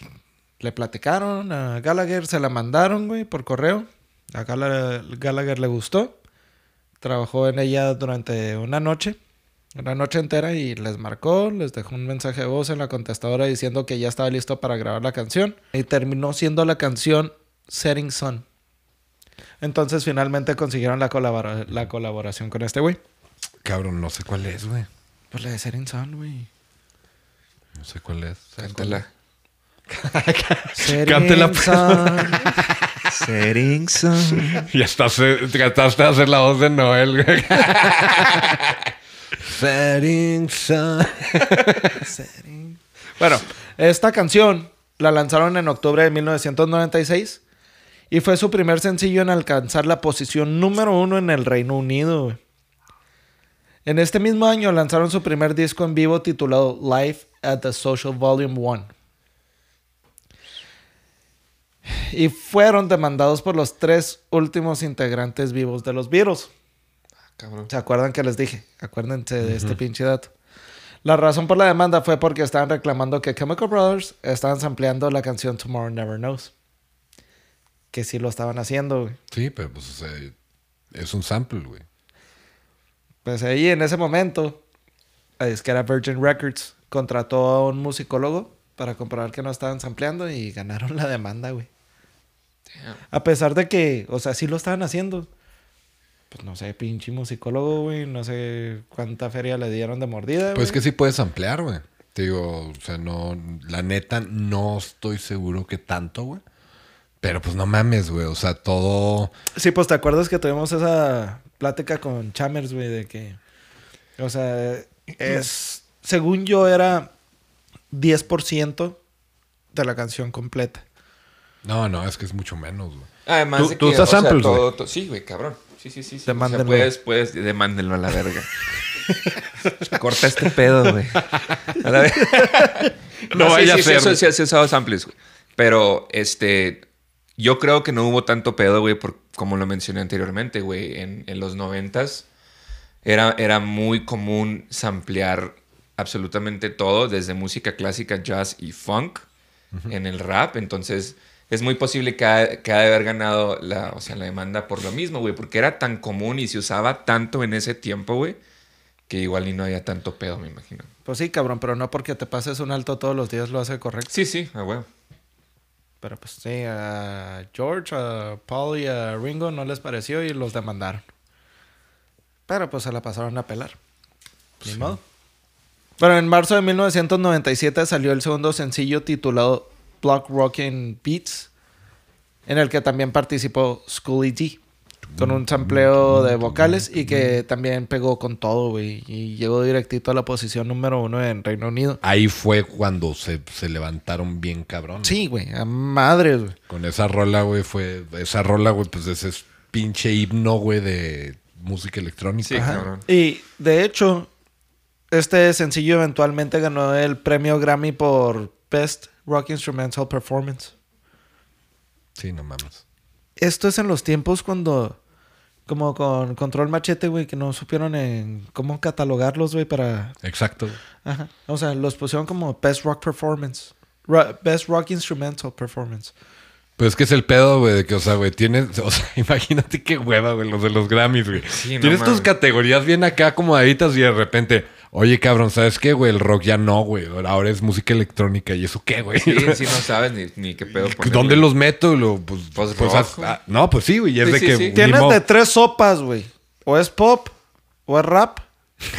le platicaron a Gallagher, se la mandaron, güey, por correo. A Galla- Gallagher le gustó. Trabajó en ella durante una noche, una noche entera y les marcó, les dejó un mensaje de voz en la contestadora diciendo que ya estaba listo para grabar la canción. Y terminó siendo la canción Setting Sun. Entonces finalmente consiguieron la, colabora- la colaboración con este güey. Cabrón, no sé cuál es, güey. Pues la de Setting Sun, güey. No sé cuál es. ¿Sabes cuál Cántala. Setting Cántela, pues. Setting sun. Ya estás, eh, trataste de hacer la voz de Noel, güey. Setting sun. Setting. Bueno, esta canción la lanzaron en octubre de 1996 y fue su primer sencillo en alcanzar la posición número uno en el Reino Unido. güey. En este mismo año lanzaron su primer disco en vivo titulado Live at the Social Volume 1. Y fueron demandados por los tres últimos integrantes vivos de los Beatles. Cabrón. ¿Se acuerdan que les dije? Acuérdense de este pinche dato. La razón por la demanda fue porque estaban reclamando que Chemical Brothers estaban sampleando la canción Tomorrow Never Knows. Que sí lo estaban haciendo, güey. Sí, pero pues, o sea, es un sample, güey. Pues ahí en ese momento, la disquera Virgin Records contrató a un musicólogo para comprobar que no estaban sampleando y ganaron la demanda, güey. A pesar de que, o sea, sí lo estaban haciendo. Pues no sé, pinche musicólogo, güey. No sé cuánta feria le dieron de mordida, Pues güey. que sí puedes ampliar, güey. Te digo, o sea, no, la neta, no estoy seguro que tanto, güey. Pero pues no mames, güey. O sea, todo. Sí, pues te acuerdas que tuvimos esa plática con Chamers, güey, de que. O sea, es. Según yo, era 10% de la canción completa. No, no, es que es mucho menos, güey. Además Tú- de tú que, usas o sea, samples, todo- Sí, güey, cabrón. Sí, sí, sí. sí. O sea, Demándenlo. puedes, puedes, demándenlo a la verga. Corta este pedo, güey. A la verga. No sí, vaya sí, a sí, ser. eso sí, usado samples, güey. Pero, este... Yo creo que no hubo tanto pedo, güey, por, como lo mencioné anteriormente, güey. En, en los noventas era, era muy común samplear absolutamente todo, desde música clásica, jazz y funk en el rap. Entonces, es muy posible que ha, que ha de haber ganado la, o sea, la demanda por lo mismo, güey, porque era tan común y se usaba tanto en ese tiempo, güey, que igual y no había tanto pedo, me imagino. Pues sí, cabrón, pero no porque te pases un alto todos los días lo hace correcto. Sí, sí, a huevo. Pero pues sí, a George, a Paul y a Ringo no les pareció y los demandaron. Pero pues se la pasaron a pelar. Ni modo. Pero en marzo de 1997 salió el segundo sencillo titulado Block Rockin' Beats, en el que también participó Schooly D, con un sampleo de vocales y que también pegó con todo, güey, y llegó directito a la posición número uno en Reino Unido. Ahí fue cuando se, se levantaron bien cabrón. Sí, güey, a madres, güey. Con esa rola, güey, fue. Esa rola, güey, pues ese es pinche himno, güey, de música electrónica. Sí, cabrón. Y de hecho, este sencillo eventualmente ganó el premio Grammy por Best Rock Instrumental Performance. Sí, no mames. Esto es en los tiempos cuando, como con Control Machete, güey, que no supieron en cómo catalogarlos, güey, para... Exacto. Ajá. O sea, los pusieron como Best Rock Performance. Ro- Best Rock Instrumental Performance. Pues es que es el pedo, güey, de que, o sea, güey, tienes, o sea, imagínate qué hueva, güey, los de los Grammys, güey. Sí, no tienes tus mames. categorías bien acá acomodaditas y de repente, Oye, cabrón, ¿sabes qué, güey? El rock ya no, güey. Ahora es música electrónica. ¿Y eso qué, güey? Sí, sí, no sabes ni, ni qué pedo poner, ¿Dónde güey. los meto? Lo, pues, Pues pues, rock, ah, no, pues sí, güey. y Es Sí, de sí, que. sí. Tienes modo- de tres sopas, güey. O es pop, o es rap,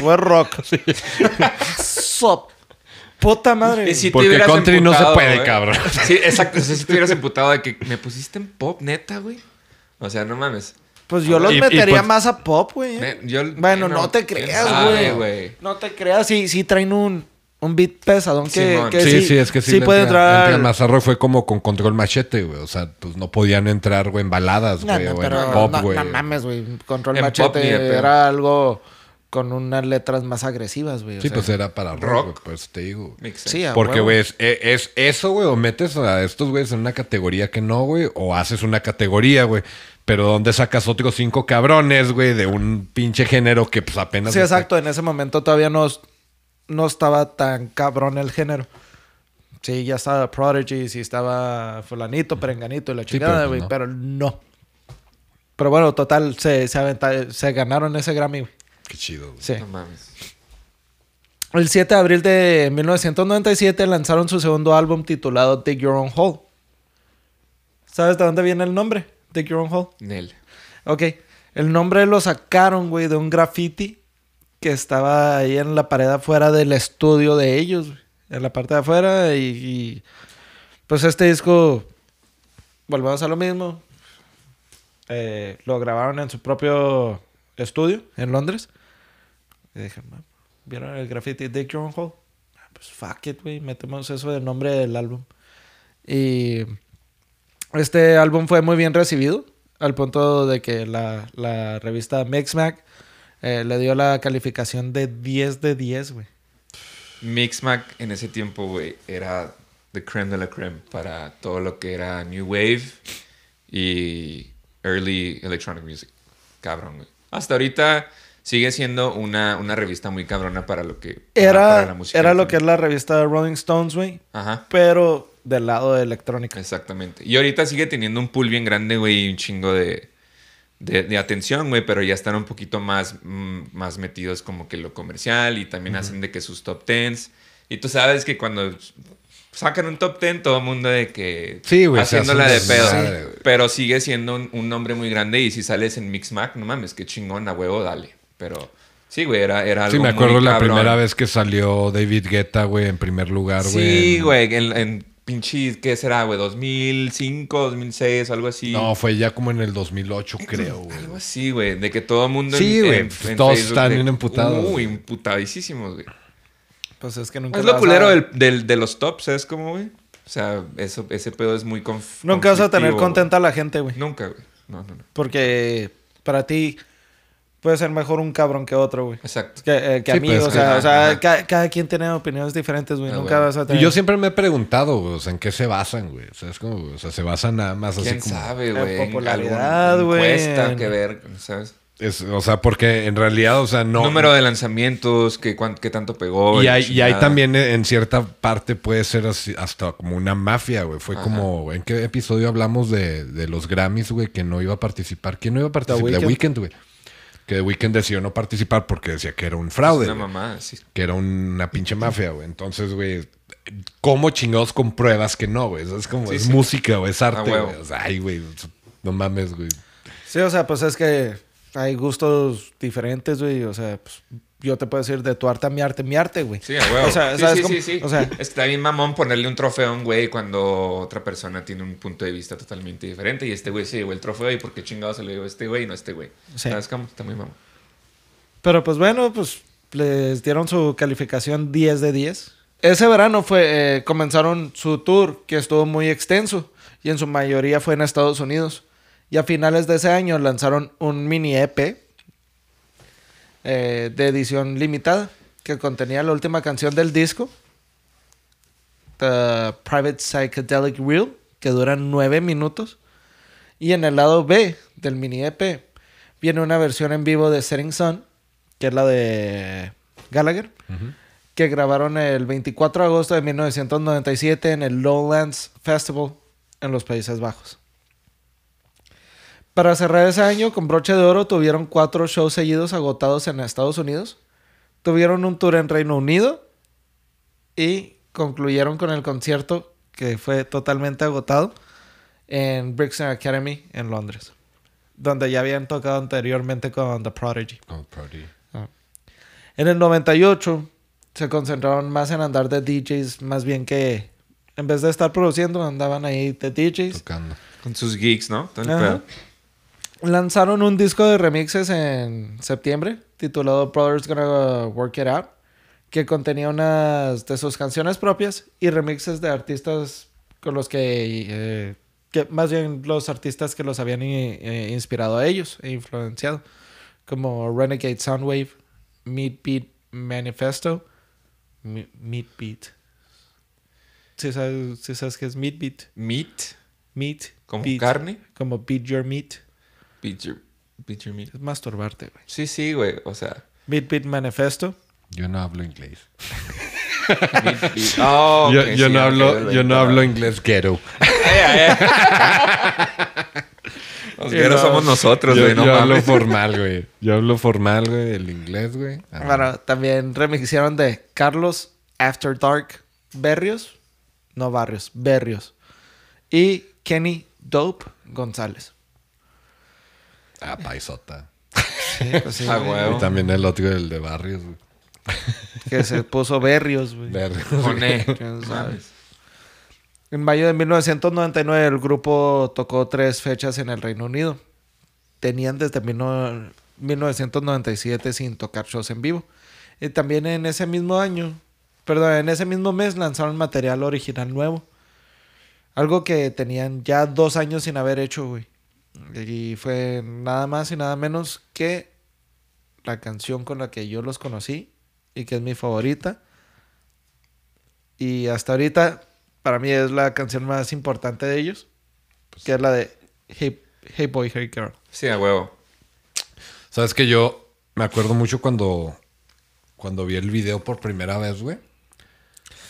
o es rock. Sop. Puta madre. Y si te Porque country no se emputado, puede, güey. cabrón. Sí, exacto. O sea, si te hubieras emputado de que me pusiste en pop, neta, güey. O sea, no mames. Pues yo los Y- y metería pues- más a pop, güey. Bueno, bueno, no te creas, güey. No te creas. Sí, sí traen un, un beat pesadón que, que Sí, sí, es que sí. sí puede entra- entrar. entra más a rock fue como con control machete, güey. O sea, pues no podían entrar, güey, en baladas, No, güey. no, o pero en pop, no, güey. no mames, güey. Control En pop Machete pedo. era algo con unas letras más agresivas, güey. Sí, sea, pues era para rock, rock. pues te digo. Sí, Porque, güey, es, e, es eso, güey, o metes a estos güeyes en una categoría que no, güey, o haces una categoría, güey. Pero ¿dónde sacas otros cinco cabrones, güey, de un pinche género que pues apenas... Sí, está- exacto. En ese momento todavía no, no estaba tan cabrón el género. Sí, ya estaba Prodigy, sí estaba fulanito, perenganito y la Sí, chingada, pero güey. no. pero no. Pero bueno, total, se, se, aventa- se ganaron ese Grammy, güey. Qué chido, güey. Sí. No mames. El 7 de abril de 1997 lanzaron su segundo álbum titulado Dig Your Own Hole. ¿Sabes de dónde viene el nombre? Dig Your Own Hole. Nel. Ok. El nombre lo sacaron, güey, de un graffiti que estaba ahí en la pared afuera del estudio de ellos, güey. En la parte de afuera. Y, y, pues este disco, volvemos a lo mismo. Eh, lo grabaron en su propio estudio en Londres. Y dije, "Ma, ¿vieron el graffiti Dick Your Own Hole? Ah, Pues fuck it, güey. Metemos eso del nombre del álbum. Y este álbum fue muy bien recibido. Al punto de que la, la revista Mixmag eh, le dio la calificación de 10 de 10, güey. Mixmag en ese tiempo, güey, era the creme de la creme para todo lo que era New Wave y Early Electronic Music. Cabrón, güey. Hasta ahorita sigue siendo una, una revista muy cabrona para lo que... para- para la Era, música era lo que es la revista Rolling Stones, güey. Ajá. Pero del lado de electrónica. Exactamente. Y ahorita sigue teniendo un pool bien grande, güey, y un chingo de, de, de atención, güey, pero ya están un poquito más, mm, más metidos como que lo comercial y también hacen de que sus top tens. Y tú sabes que cuando sacan un top ten, todo el mundo de que Sí, güey, haciéndola de pedo. Pero sigue siendo un, un nombre muy grande y si sales en Mixmag, no mames, qué chingón, a huevo, dale. Pero sí, güey, era, era algo Sí, me acuerdo muy la cabrón. primera vez que salió David Guetta, güey, en primer lugar, güey. Sí, en- güey, en, en pinche, ¿qué será, güey? 2005, 2006, algo así. No, fue ya como en el 2008, creo, güey. Algo así, güey. De que todo el mundo Sí, en, güey, en- pues en todos Facebook están de- bien emputados, Uy, güey. emputadísimos, güey. Pues es que nunca Es vas lo a- culero del, del- de los tops, ¿sabes cómo, güey? O sea, eso, ese pedo es muy conf Nunca vas a tener contenta a la gente, güey. Nunca, güey. No, no, no. Porque para ti puede ser mejor un cabrón que otro, güey. Exacto. Que, eh, que Sí, a mí, pues, o sea, ajá, o sea ajá. ca- cada, quien tiene opiniones diferentes, güey. Ah, Nunca vas a tener... Y yo siempre me he preguntado, güey, o sea, ¿en qué se basan, güey? O sea, es como, o sea, se basan nada más así ¿Quién como... sabe, güey? En popularidad, güey, encuesta en- que ver, ¿sabes? Es- o sea, porque en realidad, o sea, no... Número de lanzamientos, que, cuán- qué tanto pegó. Y hay, y hay también eh, en cierta parte puede ser así- hasta como una mafia, güey. Fue Ajá. como, ¿en qué episodio hablamos de, de los Grammys, güey? Que no iba a participar. ¿Quién no iba a participar? The. Weeknd, güey. Que The Weeknd decidió no participar porque decía que era un fraude. Una güey. mamada, sí. que era una pinche mafia, güey. Entonces, güey, ¿cómo chingados compruebas que no, güey? Eso Es como, Sí, es sí. música, güey, es arte, güey. O sea, ay, güey, no mames, güey. Sí, o sea, pues es que hay gustos diferentes, güey. O sea, pues yo te puedo decir de tu arte a mi arte, mi arte, güey. Sí, a huevo. O sea, sí, ¿sabes sí, cómo? sí, sí. O sea- está bien mamón ponerle un trofeo a un güey cuando otra persona tiene un punto de vista totalmente diferente. Y este güey se llevó el trofeo y por qué chingado se lo llevó este güey y no este güey. Sí. ¿Sabes cómo? Está muy mamón. Pero pues bueno, pues les dieron su calificación 10 de 10. Ese verano fue, eh, comenzaron su tour, que estuvo muy extenso, y en su mayoría fue en Estados Unidos. Y a finales de ese año lanzaron un mini EP eh, de edición limitada, que contenía la última canción del disco, The Private Psychedelic Reel, que dura 9 minutos. Y en el lado B del mini EP viene una versión en vivo de Setting Sun, que es la de Gallagher, que grabaron el 24 de agosto de 1997 en el Lowlands Festival en los Países Bajos. Para cerrar ese año con broche de oro tuvieron cuatro shows seguidos agotados en Estados Unidos. Tuvieron un tour en Reino Unido y concluyeron con el concierto que fue totalmente agotado en Brixton Academy en Londres, donde ya habían tocado anteriormente con The Prodigy. Como Prodigy. En el 98 se concentraron más en andar de DJs, más bien que en vez de estar produciendo, andaban ahí de DJs. Tocando. Con sus geeks, ¿no? Lanzaron un disco de remixes en septiembre, titulado Brothers Gonna Work It Out, que contenía unas de sus canciones propias y remixes de artistas con los que, eh, que más bien los artistas que los habían eh, eh, inspirado a ellos e influenciado, como Renegade Soundwave, Meat Beat Manifesto, Meat Beat. ¿Sí sabes, sí sabes qué es Meat Beat? Meat, Meat. como beat, carne. Como Beat Your Meat. Beat your meat. Es masturbarte, güey. Sí, sí, güey. O sea. Beat Beat Manifesto. Yo no hablo inglés. beat, beat. Oh, yo ok, yo sí, no me hablo, yo no hablo inglés ghetto. Los Y gueros no- somos nosotros, yo güey. No yo hablo formal, güey. Yo hablo formal, güey, el inglés, güey. Ah, Bueno, también remixaron de Carlos After Dark Berrios. No Barrios, Berrios. Y Kenny Dope González. Ah, paisota. Pues sí, Ah, güey, huevo. Y también el otro, el de barrios, güey. Que se puso Berrios, güey. Verde. Con E. ¿Quién sabe? Mames. En mayo de 1999 el grupo tocó tres fechas en el Reino Unido. Tenían desde mil no- 1997 sin tocar shows en vivo. Y también en ese mismo año, perdón, en ese mismo mes lanzaron material original nuevo. Algo que tenían ya dos años sin haber hecho, güey. Y fue nada más y nada menos que la canción con la que yo los conocí y que es mi favorita. Y hasta ahorita, para mí es la canción más importante de ellos, que es la de Hey, hey Boy, Hey Girl. Sí, a huevo. Sabes que yo me acuerdo mucho cuando, cuando vi el video por primera vez, güey.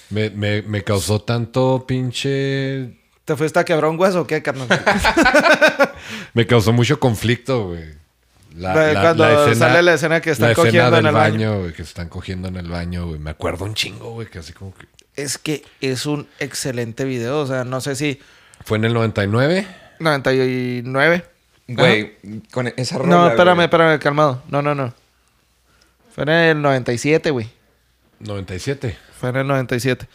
Me, me, me causó tanto pinche. ¿Te fuiste a quebrar un hueso o qué, carnal? Me causó mucho conflicto, güey. La, De la- cuando la escena, sale la escena que están cogiendo en el baño. baño, güey, que se están cogiendo en el baño, güey. Me acuerdo un chingo, güey, que así como que. es que es un excelente video. O sea, no sé si Fue en el 99. 99. Güey, con esa rola. No, espérame, espérame, calmado. No, no, no. Fue en el 97, güey. 97. Fue en el 97.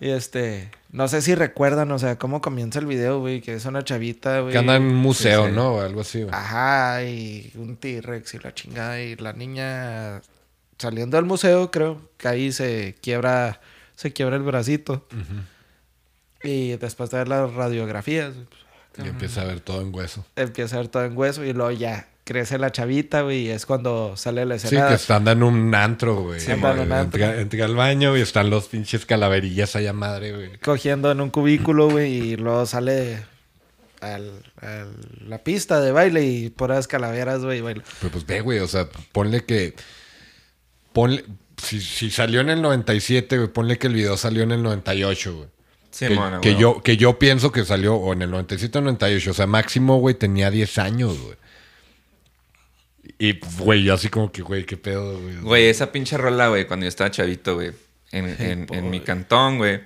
Y este, no sé si recuerdan, o sea, cómo comienza el video, güey, que es una chavita, güey. Que anda en un museo, Sí, sí. ¿no? O algo así, güey. Ajá, y un T-Rex y la chingada. Y la niña saliendo del museo, creo que ahí se quiebra, se quiebra el bracito. Y después de ver las radiografías, Y empieza a ver todo en hueso. empieza a ver todo en hueso y luego ya crece la chavita, güey, y es cuando sale la Sí, escena. que está andando en un antro, güey. Sí, en un antro. entra, entra al baño y están los pinches calaverillas allá madre, güey. cogiendo en un cubículo, güey, y luego sale al, al- la pista de baile y puras calaveras, güey, baila. Pero pues ve, güey, o sea, ponle que. Ponle. Si, si salió en el 97, güey, ponle que el video salió en el 98, güey. Sí, que, mona, que güey. yo, que yo pienso que salió o en el 97 o 98. O sea, máximo, güey, tenía 10 años, güey. Y, güey, yo así como que, güey, qué pedo, güey. Güey, esa pinche rola, güey, cuando yo estaba chavito, güey. En, en- en mi cantón, güey.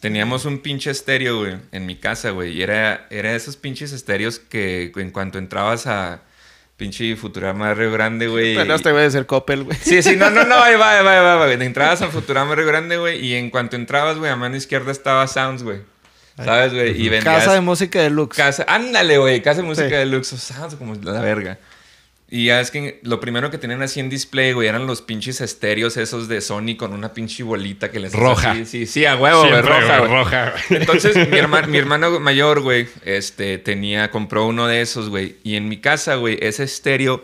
Teníamos un pinche estéreo, güey, en mi casa, güey. Y era, era esos pinches estéreos que en cuanto entrabas a pinche Futurama Río Grande, güey. Pero este güey es el Coppel, güey. Sí, sí, no, no, no, ahí va, ahí va, ahí va, güey. Entrabas a Futurama Río Grande, güey, y en cuanto entrabas, güey, a mano izquierda estaba Sounds, güey. ¿Sabes, güey? Y vendías... Casa de música deluxe. Casa, ándale, güey, casa de música Sí. de luxo, sounds como la verga. Y ya es que lo primero que tenían así en display, güey, eran los pinches estéreos esos de Sony con una pinche bolita que les Roja. así. Sí, sí, a huevo, güey, roja, güey, roja, güey. Entonces, mi, herma- mi hermano mayor, güey, este, tenía, compró uno de esos, güey. Y en mi casa, güey, ese estéreo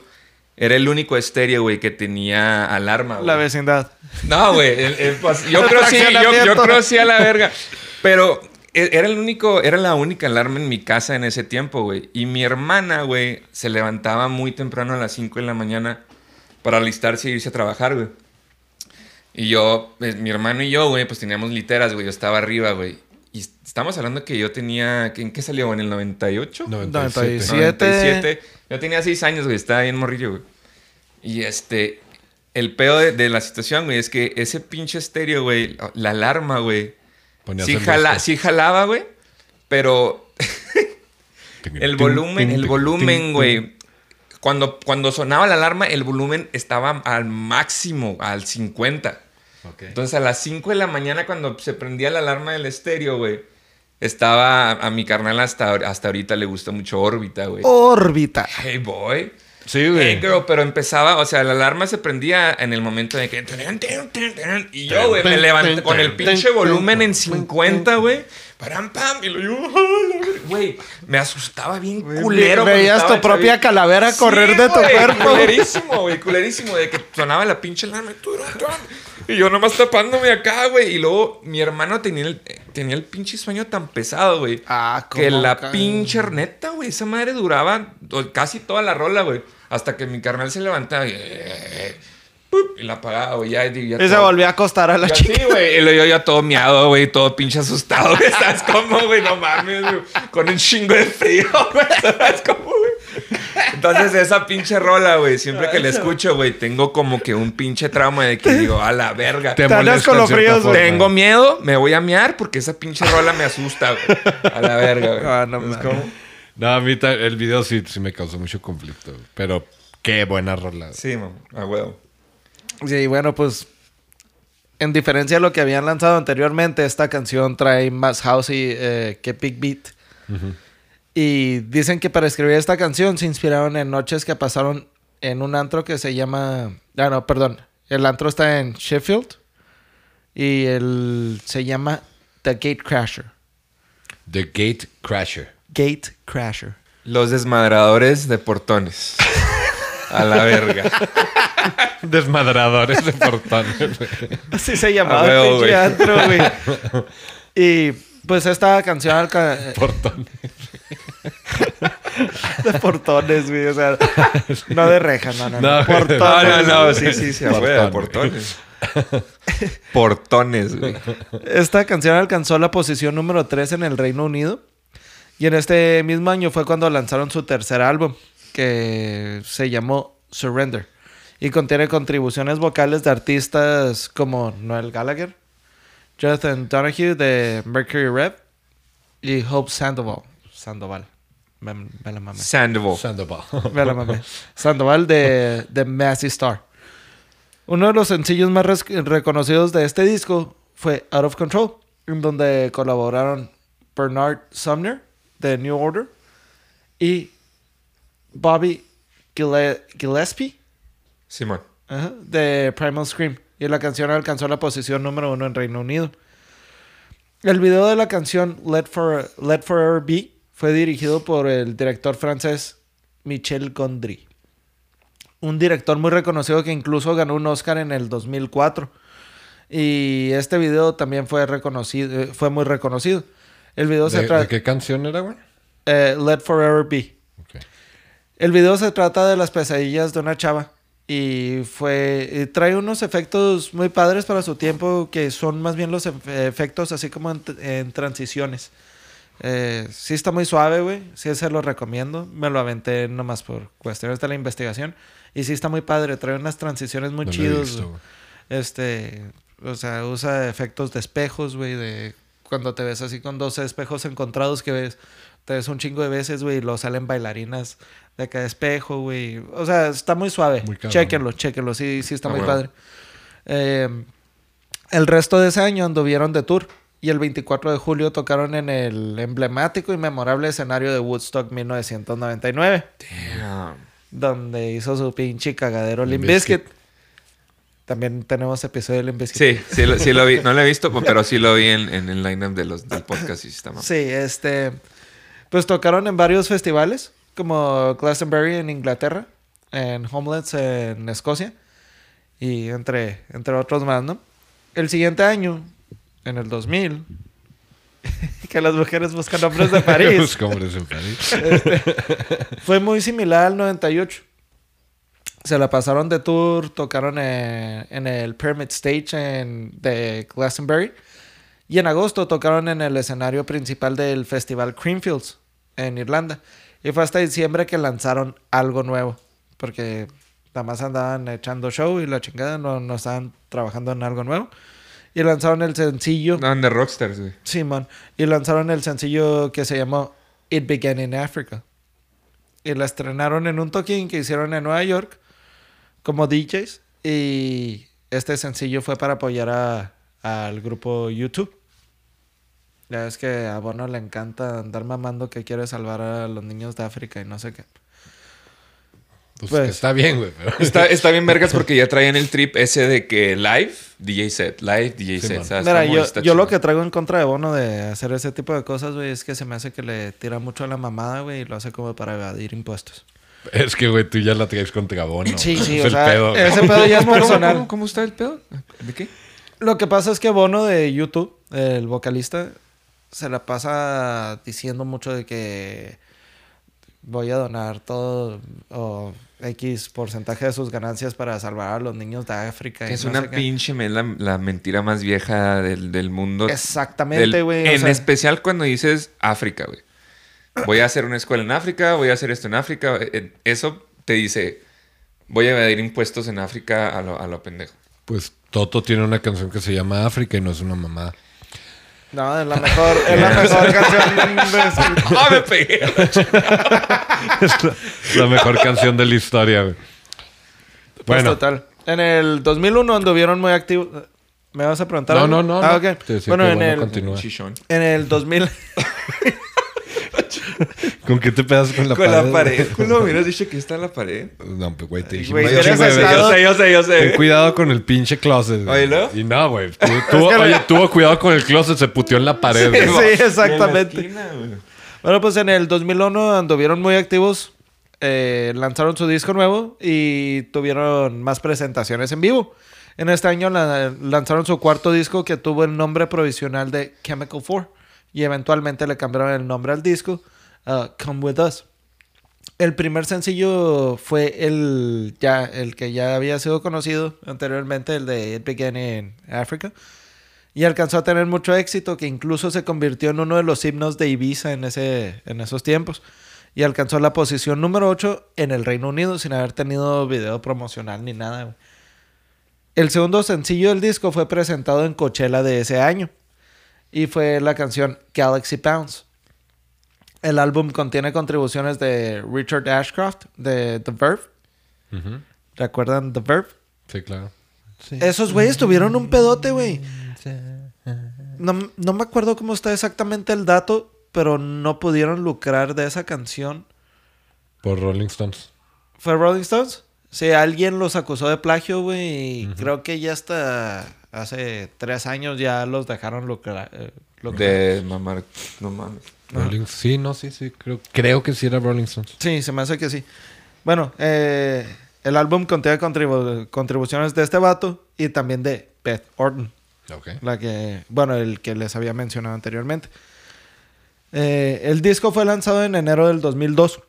era el único estéreo, güey, que tenía alarma, güey. La vecindad. No, güey. el- el pas- yo creo sí, yo, creo sí a la verga. Pero era el único, era la única alarma en mi casa en ese tiempo, güey. Y mi hermana, güey, se levantaba muy temprano a las 5 de la mañana para alistarse y irse a trabajar, güey. Y yo, pues, mi hermano y yo, güey, pues teníamos literas, güey. Yo estaba arriba, güey. Y estamos hablando que yo tenía, ¿en qué salió? ¿En el 98? 97. 97. 97. Yo tenía 6 años, güey. Estaba bien morrillo, güey. Y este. el pedo de, de la situación, güey, es que ese pinche estéreo, güey, la alarma, güey, sí, jala- sí jalaba, güey, pero el volumen, el volumen, güey, cuando, cuando sonaba la alarma, el volumen estaba al máximo, al 50. Ok. Entonces a las 5 de la mañana cuando se prendía la alarma del estéreo, güey, estaba a mi carnal hasta, hasta ahorita le gusta mucho órbita, güey. Órbita. Hey boy. Sí, Hey güey. girl, pero empezaba, o sea, la alarma se prendía en el momento de que... Y yo, güey, me levanté con el pinche volumen en 50, güey. Param, pam, y lo yo... Güey, me asustaba bien culero. cuando Veías tu propia calavera correr de tu güey, cuerpo. Culerísimo, güey, culerísimo. De que sonaba la pinche alarma. Y yo nomás tapándome acá, güey. Y luego mi hermano tenía el, tenía el pinche sueño tan pesado, güey. Ah, Que cómo la cae. pinche neta, güey. Esa madre duraba casi toda la rola, güey. Hasta que mi carnal se levantaba y... la apagaba, güey. Ya, ya Y se volvió a acostar a la chica. sí, güey. Y luego yo ya todo miado, güey. Todo pinche asustado. güey. ¿Sabes cómo, güey? No mames, güey. Con un chingo de frío, güey. ¿Sabes cómo, güey? Entonces, esa pinche rola, güey. Siempre que la escucho, güey, tengo como que un pinche trauma de que digo, a la verga. Te con los fríos. Tengo miedo, me voy a mear porque esa pinche rola me asusta, güey. A la verga, güey. Ah, no. No, a mí el video sí, sí me causó mucho conflicto. güey. Pero qué buena rola. Sí, man. A huevo. Sí, bueno, pues en diferencia de lo que habían lanzado anteriormente, esta canción trae más housey eh, que Big Beat. Y dicen que para escribir esta canción se inspiraron en noches que pasaron en un antro que se llama... Ah, no, perdón. El antro está en Sheffield y el se llama The Gate Crasher. The Gate Crasher. Gate Crasher. Los desmadradores de portones. A la verga. Desmadradores de portones. Así se llamaba el antro, güey. Y pues esta canción portones. de portones, güey. O sea, no de reja, no, no. no. No, portones. No, no. Sí, sí, sí. Portón, portones. Portones, güey. Esta canción alcanzó la posición número 3 en el Reino Unido. Y en este mismo año fue cuando lanzaron su tercer álbum, que se llamó Surrender. Y contiene contribuciones vocales de artistas como Noel Gallagher, Jonathan Donahue de Mercury Rev y Hope Sandoval. Sandoval. Me, me la mamé. Sandoval. Sandoval. Me la mamé. Sandoval de, de Massey Star. Uno de los sencillos más reconocidos de este disco fue Out of Control, en donde colaboraron Bernard Sumner de New Order y Bobby Gille- Gillespie Simón. ajá, de Primal Scream. Y la canción alcanzó la posición número uno en Reino Unido. El video de la canción Let, For, Let Forever Be fue dirigido por el director francés Michel Gondry. Un director muy reconocido que incluso ganó un Oscar en el 2004. Y este video también fue reconocido, eh, fue muy reconocido. El video se ¿De, trata de qué canción era, güey? Let Forever Be. El video se trata de las pesadillas de una chava y fue y trae unos efectos muy padres para su tiempo que son más bien los ef- efectos así como en, en transiciones. Eh, sí está muy suave, güey. Sí se lo recomiendo. Me lo aventé nomás por cuestiones de la investigación y sí está muy padre. Trae unas transiciones muy No güey. Este, o sea, usa efectos de espejos, güey, de cuando te ves así con dos espejos encontrados que ves, te ves un chingo de veces, güey, y luego salen bailarinas de cada espejo, güey. O sea, está muy suave. Muy cabrón. chéquenlo, chéquenlo, sí, sí está Ah, muy bueno. padre. Eh, el resto de ese año anduvieron de tour y el 24 de julio tocaron en el emblemático y memorable escenario de Woodstock 1999, Damn. donde hizo su pinche cagadero Limp Bizkit. También tenemos episodio de Limp Bizkit. Sí, sí lo, sí lo vi. No lo he visto, pero sí lo vi en, en el lineup de los, del podcast y está mamá. Sí, este. Pues tocaron en varios festivales, como Glastonbury en Inglaterra, en Homelands en Escocia, y entre, entre otros más, ¿no? El siguiente año, en el 2000, que las mujeres buscan hombres de París, Busca hombres en París. fue muy similar al 98. Se la pasaron de tour, tocaron en, en el Pyramid Stage en, de Glastonbury. Y en agosto tocaron en el escenario principal del festival Creamfields en Irlanda. Y fue hasta diciembre que lanzaron algo nuevo. Porque Nada más andaban echando show y la chingada, no, no estaban trabajando en algo nuevo. Y lanzaron el sencillo. Andaban de rockstars, güey. Simón. y lanzaron el sencillo que se llamó It Began in Africa. Y la estrenaron en un toquín que hicieron en Nueva York como DJs. Y este sencillo fue para apoyar a- al grupo YouTube. Ya es que a Bono le encanta andar mamando que quiere salvar a los niños de África y no sé qué. Pues, Pues- que está bien, güey. pero- Está, está bien vergas porque ya traían el trip ese de que live, DJ set, live, DJ Sí, set. man. o sea, Mira, yo, yo lo que traigo en contra de Bono de hacer ese tipo de cosas, güey, es que se me hace que le tira mucho a la mamada, güey, y lo hace como para evadir impuestos. Es que, güey, tú ya la traes contra Bono. Sí, sí, es o el sea, pedo, güey. ese pedo ya es ¿Cómo, cómo, personal. cómo, cómo está el pedo? ¿De qué? Lo que pasa es que Bono de YouTube, el vocalista, se la pasa diciendo mucho de que voy a donar todo o X porcentaje de sus ganancias para salvar a los niños de África. y Es no una pinche, es la, la mentira más vieja del, del mundo. Exactamente, güey. o En sea, especial cuando dices África, güey. Voy a hacer una escuela en África, voy a hacer esto en África. eh, Eso te dice, voy a evadir impuestos en África a lo, a lo pendejo. Pues Toto tiene una canción que se llama África y no es una mamada. No, es la mejor, es la mejor canción de... ¡Ah, me pegué! es la, la mejor canción de la historia, güey. Pues Bueno, total. En el 2001 anduvieron muy activos. ¿Me vas a preguntar? No, algo? no, no, Ah, no. ok. Te decía Bueno, en bueno, el, en el 2000... ¿con qué te pedas con la Con pared? la pared. güey? Culo, hubieras dicho que está en la pared. No, pues, güey, te dije. Güey, Yo sé, yo sé, yo Ten sé. cuidado con el pinche closet. güey. Oílo. Y no, güey. tu- tuvo- oye, tuvo cuidado con el closet, se puteó en la pared. Sí, güey. sí, exactamente. Esquina. Bueno, pues en el 2001 anduvieron muy activos. eh, lanzaron su disco nuevo y tuvieron más presentaciones en vivo. En este año la- lanzaron su cuarto disco que tuvo el nombre provisional de Chemical 4 y eventualmente le cambiaron el nombre al disco a Come With Us. El primer sencillo fue el, ya, el que ya había sido conocido anteriormente, el de It Began in Africa. Y alcanzó a tener mucho éxito, que incluso se convirtió en uno de los himnos de Ibiza en, ese, en esos tiempos. Y alcanzó la posición número 8 en el Reino Unido sin haber tenido video promocional ni nada. El segundo sencillo del disco fue presentado en Coachella de ese año. Y fue la canción Galaxy Bounce. El álbum contiene contribuciones de Richard Ashcroft de The Verve. ¿Recuerdan The Verve? Sí, claro. Esos güeyes tuvieron un pedote, güey. No, no me acuerdo cómo está exactamente el dato, pero no pudieron lucrar de esa canción. Por Rolling Stones. ¿Fue Rolling Stones? Sí, alguien los acusó de plagio, güey. Y creo que ya hasta hace tres años ya los dejaron lucrar. eh, lucrar. De mamar. No mames. Rolling- Sí, no, sí, sí. Creo, creo que sí era Rolling Stones. Sí, se me hace que sí. Bueno, eh, el álbum contiene contribu- contribuciones de este vato y también de Beth Orton. Ok. La que, bueno, el que les había mencionado anteriormente. Eh, el disco fue lanzado en enero del 2002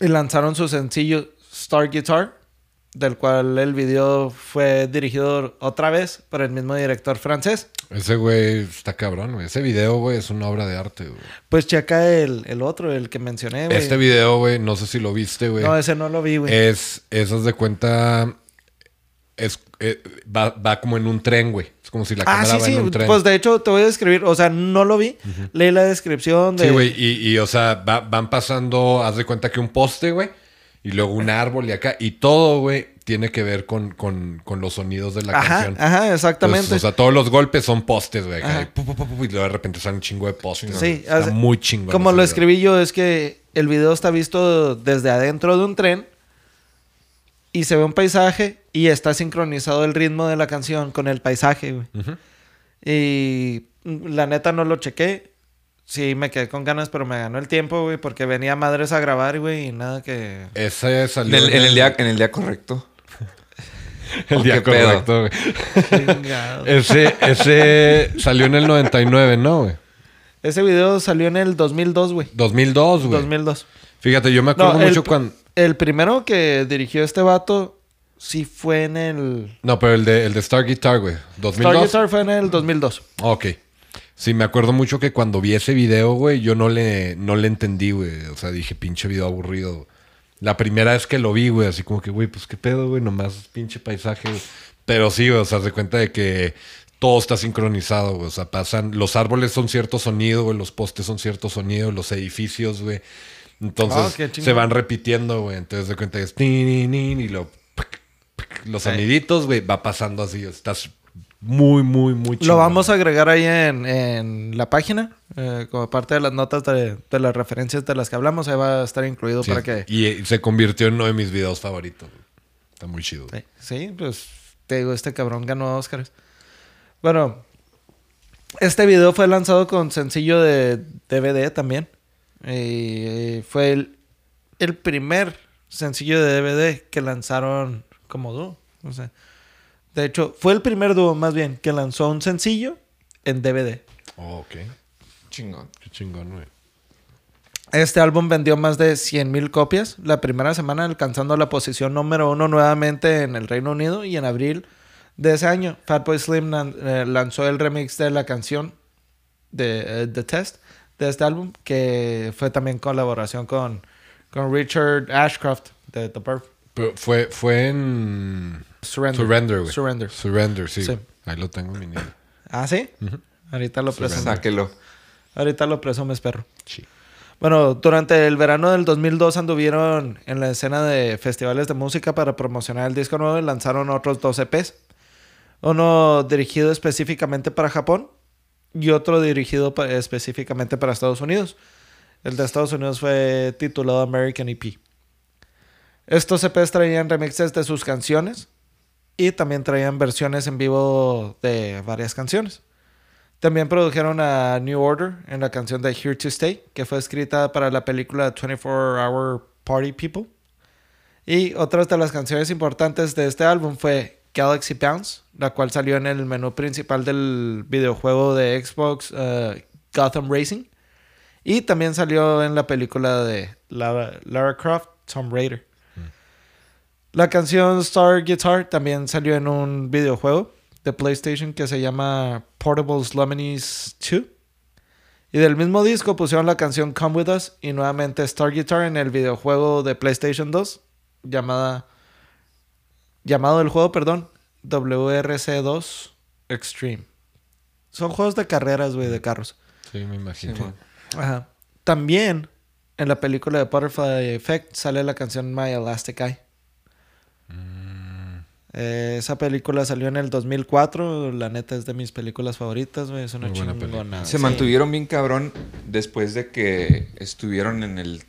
y lanzaron su sencillo Star Guitar, del cual el video fue dirigido otra vez por el mismo director francés. Ese güey está cabrón, güey. Ese video, güey, es una obra de arte, güey. Pues checa el, el otro, el que mencioné, güey. Este video, güey, no sé si lo viste, güey. No, ese no lo vi, güey. Es, esas de cuenta. Es, eh, va, va como en un tren, güey. Es como si la ah, cámara sí, va sí. en un tren. Pues de hecho te voy a describir, o sea, no lo vi. Leí la descripción de... Sí, güey. Y, y, o sea, va- van pasando, haz de cuenta que un poste, güey. Y luego un árbol y acá. Y todo, güey, tiene que ver con, con, con los sonidos de la Ajá, canción. ajá, exactamente. Entonces, o sea, todos los golpes son postes, güey. y luego de repente salen un chingo de postes. Sí, güey. Está muy chingón. Como lo video. escribí yo, es que el video está visto desde adentro de un tren y se ve un paisaje y está sincronizado el ritmo de la canción con el paisaje, güey. Y la neta no lo chequé. Sí, me quedé con ganas, pero me ganó el tiempo, güey, porque venía madres a grabar, güey, y nada que... Ese En salió. el, en el día, en el día correcto. el ¿O día correcto, güey. Chingado. Ese, ese salió en el 99, ¿no, güey? Ese video salió en el 2002, güey. 2002, güey. 2002. Fíjate, yo me acuerdo No, mucho cuando... El primero que dirigió este vato sí fue en el... No, pero el de, el de Star Guitar, güey. Star 2002. Guitar fue en el 2002. Ok. Sí, me acuerdo mucho que cuando vi ese video, güey, yo no le, no le entendí, güey. O sea, dije, pinche video aburrido. La primera vez que lo vi, güey, así como que, güey, pues qué pedo, güey, nomás pinche paisaje. güey. Pero sí, güey, o sea, se cuenta de que todo está sincronizado, güey. O sea, pasan, los árboles son cierto sonido, güey, los postes son cierto sonido, los edificios, güey. Entonces Ah, se van repitiendo, güey. Entonces de cuenta que es tin, tin, y lo, los Sí. soniditos, güey, va pasando así. Estás muy, muy, muy Lo vamos a agregar ahí en, en la página, eh, como parte de las notas de, de las referencias de las que hablamos. Ahí va a estar incluido Sí, para que... Y eh, se convirtió en uno de mis videos favoritos. Está muy chido. Sí, sí, pues te digo, este cabrón ganó Oscars. Bueno, este video fue lanzado con sencillo de DVD también. Y fue el, el primer sencillo de DVD que lanzaron como dúo. O sea, de hecho, fue el primer dúo más bien que lanzó un sencillo en DVD. Oh, ok. Chingón. Qué chingón, güey. Este álbum vendió más de 100.000 copias la primera semana, alcanzando la posición número uno nuevamente en el Reino Unido. Y en abril de ese año, Fatboy Slim lan- eh, lanzó el remix de la canción de eh, The Test de este álbum, que fue también colaboración con, con Richard Ashcroft de The Birth. Pero fue, fue en Surrender. Surrender, güey. Surrender. Surrender, sí. Sí. Ahí lo tengo en mi niño. ¿Ah, sí? Ahorita lo presumes. Sáquelo. Ahorita lo presumes, perro. Sí. Bueno, durante el verano del 2002 anduvieron en la escena de festivales de música para promocionar el disco nuevo y lanzaron otros dos EPs. Uno dirigido específicamente para Japón y otro dirigido pa- específicamente para Estados Unidos. El de Estados Unidos fue titulado American EP. Estos EPs traían remixes de sus canciones y también traían versiones en vivo de varias canciones. También produjeron a New Order en la canción de Here to Stay, que fue escrita para la película 24 Hour Party People. Y otras de las canciones importantes de este álbum fue Galaxy Bounce, la cual salió en el menú principal del videojuego de Xbox eh, Gotham Racing. Y también salió en la película de Lara, Lara Croft, Tomb Raider. La canción Star Guitar también salió en un videojuego de PlayStation que se llama Portable Slumminies 2. Y del mismo disco pusieron la canción Come With Us y nuevamente Star Guitar en el videojuego de PlayStation 2 llamada llamado el juego, perdón, WRC2 Extreme. Son juegos de carreras, güey, de carros. Sí, me imagino. Sí. Ajá. También en la película de Butterfly Effect sale la canción My Elastic Eye. Eh, esa película salió en el 2004. La neta es de mis películas favoritas, güey. Es una Muy chingona. Se Sí. mantuvieron bien cabrón después de que estuvieron en el.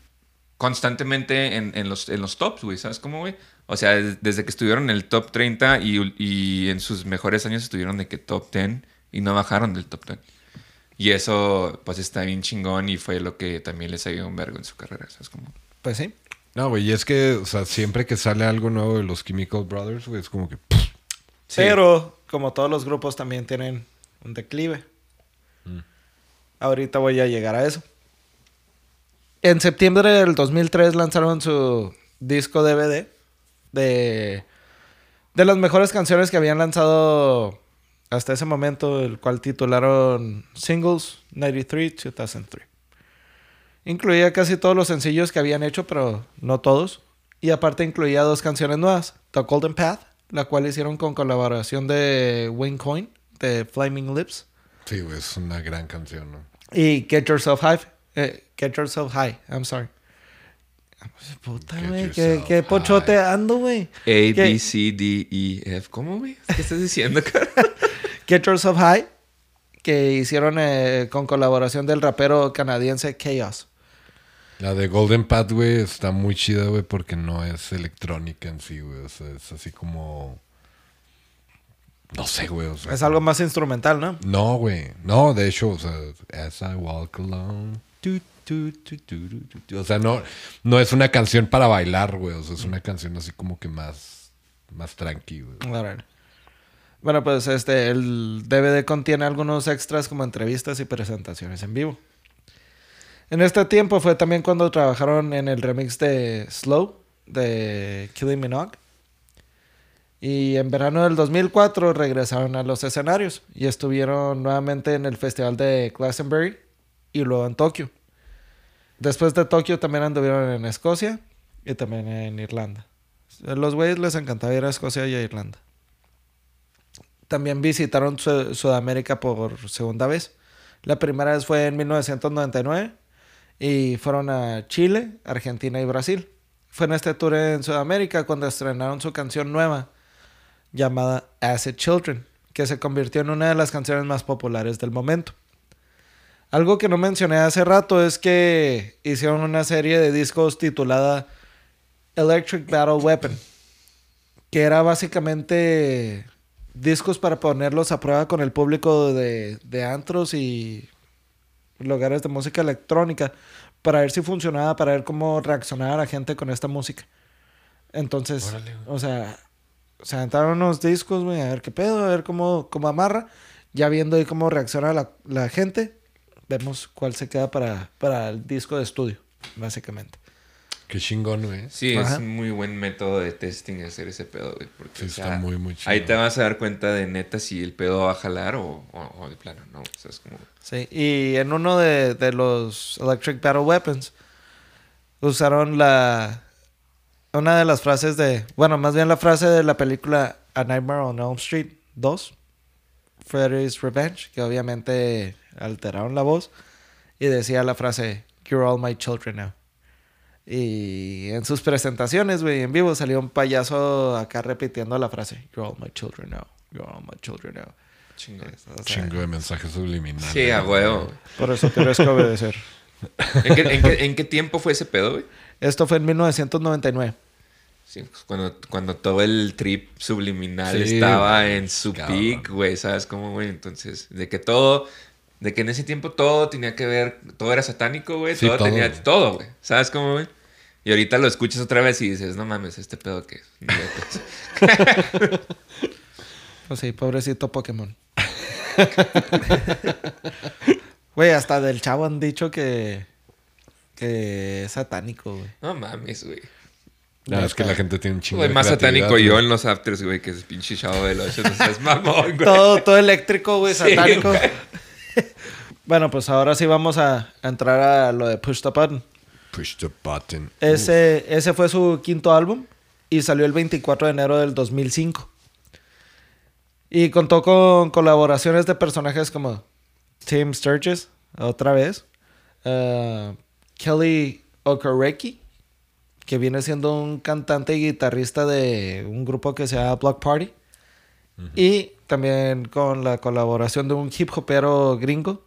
constantemente en, en los, en los tops, güey. ¿Sabes cómo, güey? O sea, des- desde que estuvieron en el top 30 y, y en sus mejores años estuvieron de que top 10 y no bajaron del top 10. Y eso, pues está bien chingón y fue lo que también les ayudó un vergo en su carrera. ¿Sabes cómo? Pues sí. No, güey, y es que, o sea, siempre que sale algo nuevo de los Chemical Brothers, güey, es como que... Sí. Pero, como todos los grupos, también tienen un declive. Ahorita voy a llegar a eso. En septiembre del 2003 lanzaron su disco DVD de, de las mejores canciones que habían lanzado hasta ese momento, el cual titularon Singles 93-2003. Incluía casi todos los sencillos que habían hecho, pero no todos. Y aparte incluía dos canciones nuevas. The Golden Path, la cual hicieron con colaboración de Wayne Coyne, de Flaming Lips. Sí, güey, es una gran canción, ¿no? Y Get Yourself High. eh, Get Yourself High, I'm sorry. Puta, güey. ¿Qué, qué pochote high. ando, güey? A, ¿Qué? B, C, D, E, F. ¿Cómo, güey? ¿Qué estás diciendo, cara? Get Yourself High, que hicieron eh, con colaboración del rapero canadiense Chaos. La de Golden Path, güey, está muy chida, güey, porque no es electrónica en sí, güey. O sea, es así como... No sé, güey, o sea... Es algo más instrumental, ¿no? No, güey. No, de hecho, o sea, as I walk alone. tu, tu, tu. O sea, no, no es una canción para bailar, güey. O sea, es una canción así como que más, más tranqui, güey. Bueno, pues este, el DVD contiene algunos extras como entrevistas y presentaciones en vivo. En este tiempo fue también cuando trabajaron en el remix de Slow de Killing Minogue. Y en verano del 2004 regresaron a los escenarios y estuvieron nuevamente en el festival de Glastonbury y luego en Tokio. Después de Tokio también anduvieron en Escocia y también en Irlanda. A los güeyes les encantaba ir a Escocia y a Irlanda. También visitaron Su- Sudamérica por segunda vez. La primera vez fue en 1999 y fueron a Chile, Argentina y Brasil. Fue en este tour en Sudamérica cuando estrenaron su canción nueva llamada Acid Children, que se convirtió en una de las canciones más populares del momento. Algo que no mencioné hace rato es que hicieron una serie de discos titulada Electric Battle Weapon, que era básicamente discos para ponerlos a prueba con el público de, de antros y lugares de música electrónica para ver si funcionaba, para ver cómo reaccionaba la gente con esta música. Entonces, Órale, o sea, se aventaron unos discos, güey, a ver qué pedo, a ver cómo, cómo amarra. Ya viendo ahí cómo reacciona la, la gente, vemos cuál se queda para, para el disco de estudio, básicamente. Qué chingón, güey. Sí, Ajá. es un muy buen método de testing hacer ese pedo, güey. Porque, Sí, o está sea, muy, muy chido. Ahí te vas a dar cuenta de neta si el pedo va a jalar o, o- o de plano, ¿no? O sea, es como... Sí, y en uno de, de los Electric Battle Weapons usaron la una de las frases de, bueno, más bien la frase de la película A Nightmare on Elm Street 2, Freddy's Revenge, que obviamente alteraron la voz y decía la frase You're all my children now. Y en sus presentaciones, güey, en vivo salió un payaso acá repitiendo la frase You're all my children now. You're all my children now. Chingón. O sea, Chingo de mensajes subliminales. Sí, a huevo. por eso tienes que obedecer. ¿En qué, en qué- en qué tiempo fue ese pedo, güey? Esto fue en 1999. Sí, pues cuando, cuando todo el trip subliminal Sí, estaba güey, en su cabrón. peak, güey, ¿sabes cómo, güey? Entonces, de que todo, de que en ese tiempo todo tenía que ver, todo era satánico, güey, Sí, todo, todo, tenía güey. todo, güey, ¿sabes cómo, güey? Y ahorita lo escuchas otra vez y dices, no mames, este pedo que... Pues sí, pobrecito Pokémon. Güey, hasta del chavo han dicho que. que es satánico, güey. no mames, güey. No, es que la gente tiene un chingo Güey, más satánico yo en los afters, güey, que es pinche chavo de los no seas mamón, güey. Todo, todo eléctrico, güey, Sí, satánico. güey. bueno, pues ahora sí vamos a, a entrar a lo de Push the Button. Push the button. Ese, ese fue su quinto álbum y salió el 24 de enero del 2005. Y contó con colaboraciones de personajes como Tim Sturges, otra vez, uh, Kelly Okereke, que viene siendo un cantante y guitarrista de un grupo que se llama Block Party, y también con la colaboración de un hip hopero gringo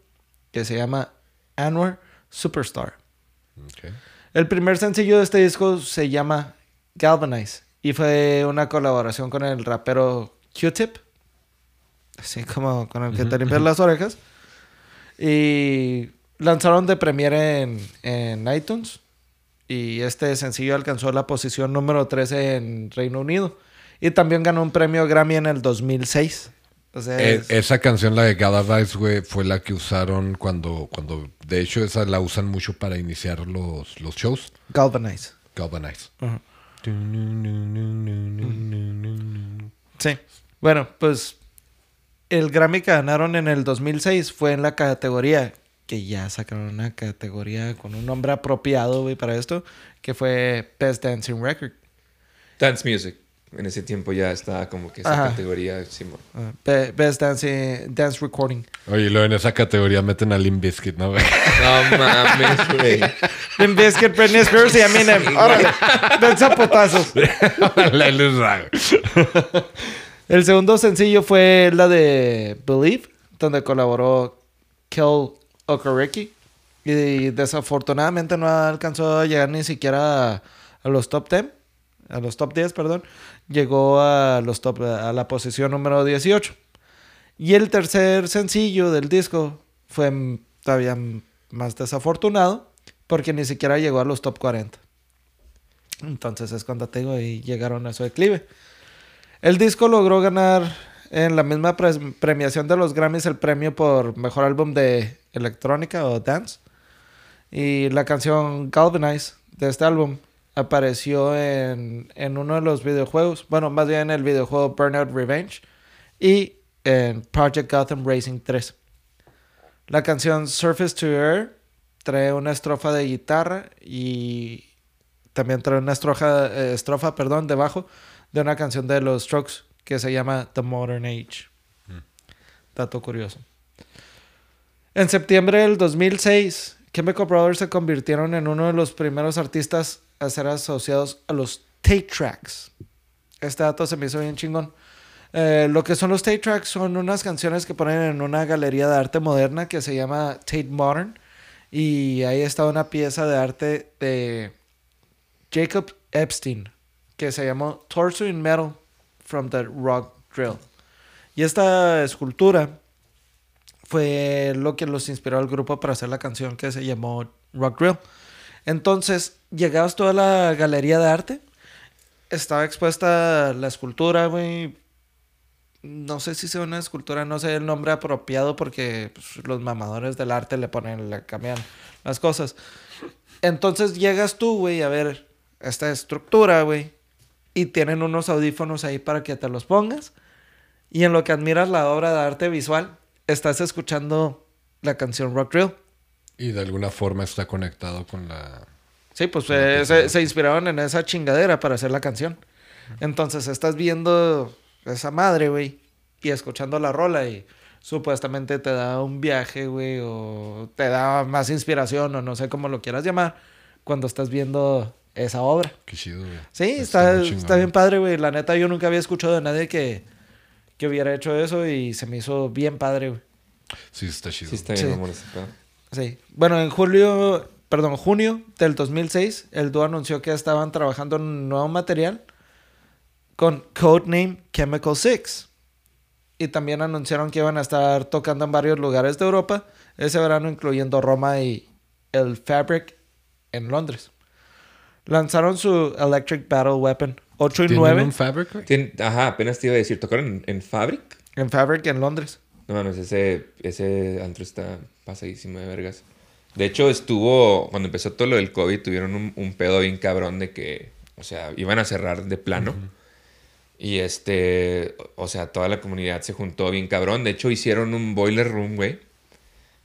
que se llama Anwar Superstar. El primer sencillo de este disco se llama Galvanize y fue una colaboración con el rapero Q-Tip, así como con el que te limpias las orejas. Y lanzaron de premiere en, en iTunes y este sencillo alcanzó la posición número 13 en Reino Unido y también ganó un premio Grammy en el 2006. O sea, es- esa canción, la de Galvanize, güey, fue la que usaron cuando, cuando, de hecho, esa la usan mucho para iniciar los, los shows. Galvanize. Galvanize. Sí. Bueno, pues el Grammy que ganaron en el 2006 fue en la categoría que ya sacaron una categoría con un nombre apropiado, güey, para esto, que fue Best Dancing Record. Dance Music. En ese tiempo ya estaba como que esa Ajá. categoría, Simón. Ah, Be- Best Dancing Dance Recording. Oye, y luego en esa categoría meten a Limp Bizkit, ¿no, güey? No mames, güey. Limp Bizkit, Britney Spears y Eminem. Órale, dense a potazos. La luz rara. El segundo sencillo fue la de Believe, donde colaboró Kel Okereke. Y desafortunadamente no alcanzó a llegar ni siquiera a, a los top 10. A los top 10, perdón. Llegó a, los top, a la posición número 18. Y el tercer sencillo del disco fue todavía más desafortunado porque ni siquiera llegó a los top 40. Entonces es cuando te digo y llegaron a su declive. El disco logró ganar en la misma pre- premiación de los Grammys el premio por mejor álbum de electrónica o dance. Y la canción Galvanize de este álbum apareció en, en uno de los videojuegos, bueno, más bien en el videojuego Burnout Revenge y en Project Gotham Racing 3. La canción Surface to Air trae una estrofa de guitarra y también trae una estrofa, eh, estrofa perdón, debajo de una canción de los Strokes que se llama The Modern Age. Dato curioso. En septiembre del 2006, Chemical Brothers se convirtieron en uno de los primeros artistas a ser asociados a los Tate Tracks. Este dato se me hizo bien chingón. Eh, lo que son los Tate Tracks son unas canciones que ponen en una galería de arte moderna que se llama Tate Modern. Y ahí está una pieza de arte de Jacob Epstein que se llamó Torso in Metal from the Rock Drill. Y esta escultura fue lo que los inspiró al grupo para hacer la canción que se llamó Rock Drill. Entonces, llegabas toda la galería de arte, estaba expuesta la escultura, güey. No sé si sea una escultura, no sé el nombre apropiado porque pues, los mamadores del arte le ponen, le cambian las cosas. Entonces llegas tú, güey, a ver esta estructura, güey. Y tienen unos audífonos ahí para que te los pongas. Y en lo que admiras la obra de arte visual, estás escuchando la canción Rock Drill. Y de alguna forma está conectado con la... Sí, pues eh, se, se inspiraron en esa chingadera para hacer la canción. Entonces estás viendo esa madre, güey, y escuchando la rola y supuestamente te da un viaje, güey, o te da más inspiración o no sé cómo lo quieras llamar cuando estás viendo esa obra. Qué chido, güey. Sí, está, chingón. está bien padre, güey. La neta, yo nunca había escuchado de nadie que, que hubiera hecho eso y se me hizo bien padre, güey. Sí, está chido. Sí, está bien, Sí. amor. Sí. Bueno, en julio, perdón, junio del 2006, el dúo anunció que estaban trabajando en un nuevo material con Codename Chemical Six. Y también anunciaron que iban a estar tocando en varios lugares de Europa ese verano, incluyendo Roma y el Fabric en Londres. Lanzaron su Electric Battle Weapon 8 y ¿Tienen 9 un Fabric? Tien- Ajá, apenas te iba a decir, ¿tocaron en, en Fabric? en Fabric en Londres. No mames, ese, ese antro está pasadísimo de vergas. De hecho, estuvo, cuando empezó todo lo del COVID, tuvieron un, un pedo bien cabrón de que, o sea, iban a cerrar de plano. Y este, o sea, toda la comunidad se juntó bien cabrón. De hecho, hicieron un boiler room, güey,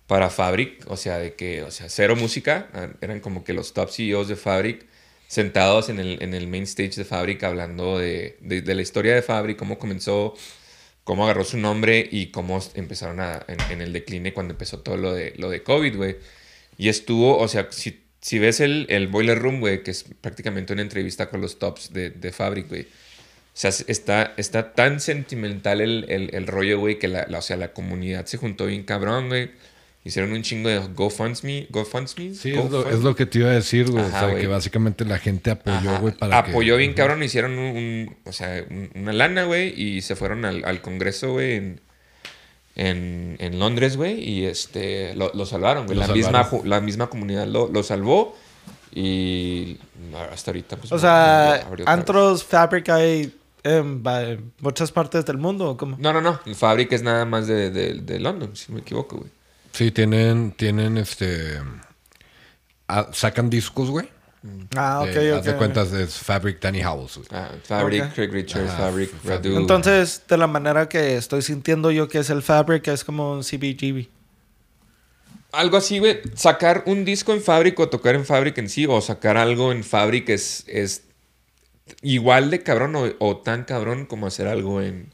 para Fabric. O sea, de que, o sea, cero música. Ah, Eran como que los top CEOs de Fabric sentados en el, en el main stage de Fabric hablando de, de, la historia de Fabric, cómo comenzó, cómo agarró su nombre y cómo empezaron a, en, en el decline cuando empezó todo lo de, lo de COVID, güey. Y estuvo, o sea, si, si ves el, el Boiler Room, güey, que es prácticamente una entrevista con los tops de, de Fabric, güey. O sea, está, está tan sentimental el, el, el rollo, güey, que la, la- o sea, la comunidad se juntó bien cabrón, güey. Hicieron un chingo de GoFundMe. GoFundMe. Sí, es lo, es lo que te iba a decir, güey. Ajá, o sea, güey. que básicamente la gente apoyó, Ajá. güey, para que... Apoyó bien cabrón, hicieron un, un- o sea, un- una lana, güey, y se fueron al, al Congreso, güey, en, en, en Londres, güey, y este, lo, lo salvaron, güey. Lo La misma, salvaron. ju- la misma comunidad lo, lo salvó y hasta ahorita, pues... O no- sea, no abrió otra antros Fabric hay en muchas partes del mundo, ¿o cómo? No, no, no, Fabric es nada más de, de, de London, si no me equivoco, güey. Sí, tienen, tienen este... ah, sacan discos, güey. Ah, ok, de, ok. haz de cuentas es Fabric Danny House, güey. Ah, Fabric, Ok. Craig Richards, Ajá, Fabric, Fabric. Radu. Entonces, de la manera que estoy sintiendo yo que es el Fabric, es como un CBGB. Algo así, güey. Sacar un disco en Fabric o tocar en Fabric en sí, o sacar algo en Fabric es, es igual de cabrón o, o tan cabrón como hacer algo en,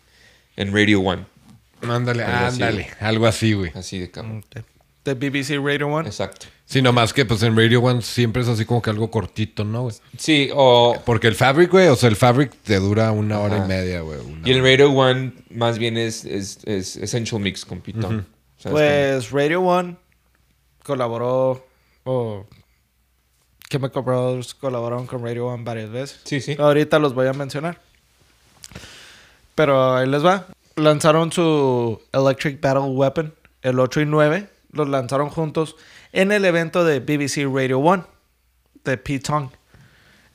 en Radio One. Ándale, Algo así, ándale. Algo así, güey. Así de cabrón. De, de BBC Radio One. Exacto. Sí, nomás que pues en Radio One siempre es así como que algo cortito, ¿no, güey? Sí, o. Porque el Fabric, güey, o sea, el Fabric te dura una hora Ajá. y media, güey. Y el. Radio One más bien es, es, es Essential Mix con Pitón. ¿Sabes Pues Radio One colaboró, o Chemical Brothers colaboraron con Radio One varias veces. Sí, sí. Ahorita los voy a mencionar. Pero ahí les va. Lanzaron su Electric Battle Weapon el 8 y 9. Los lanzaron juntos en el evento de BBC Radio One de Pete Tong.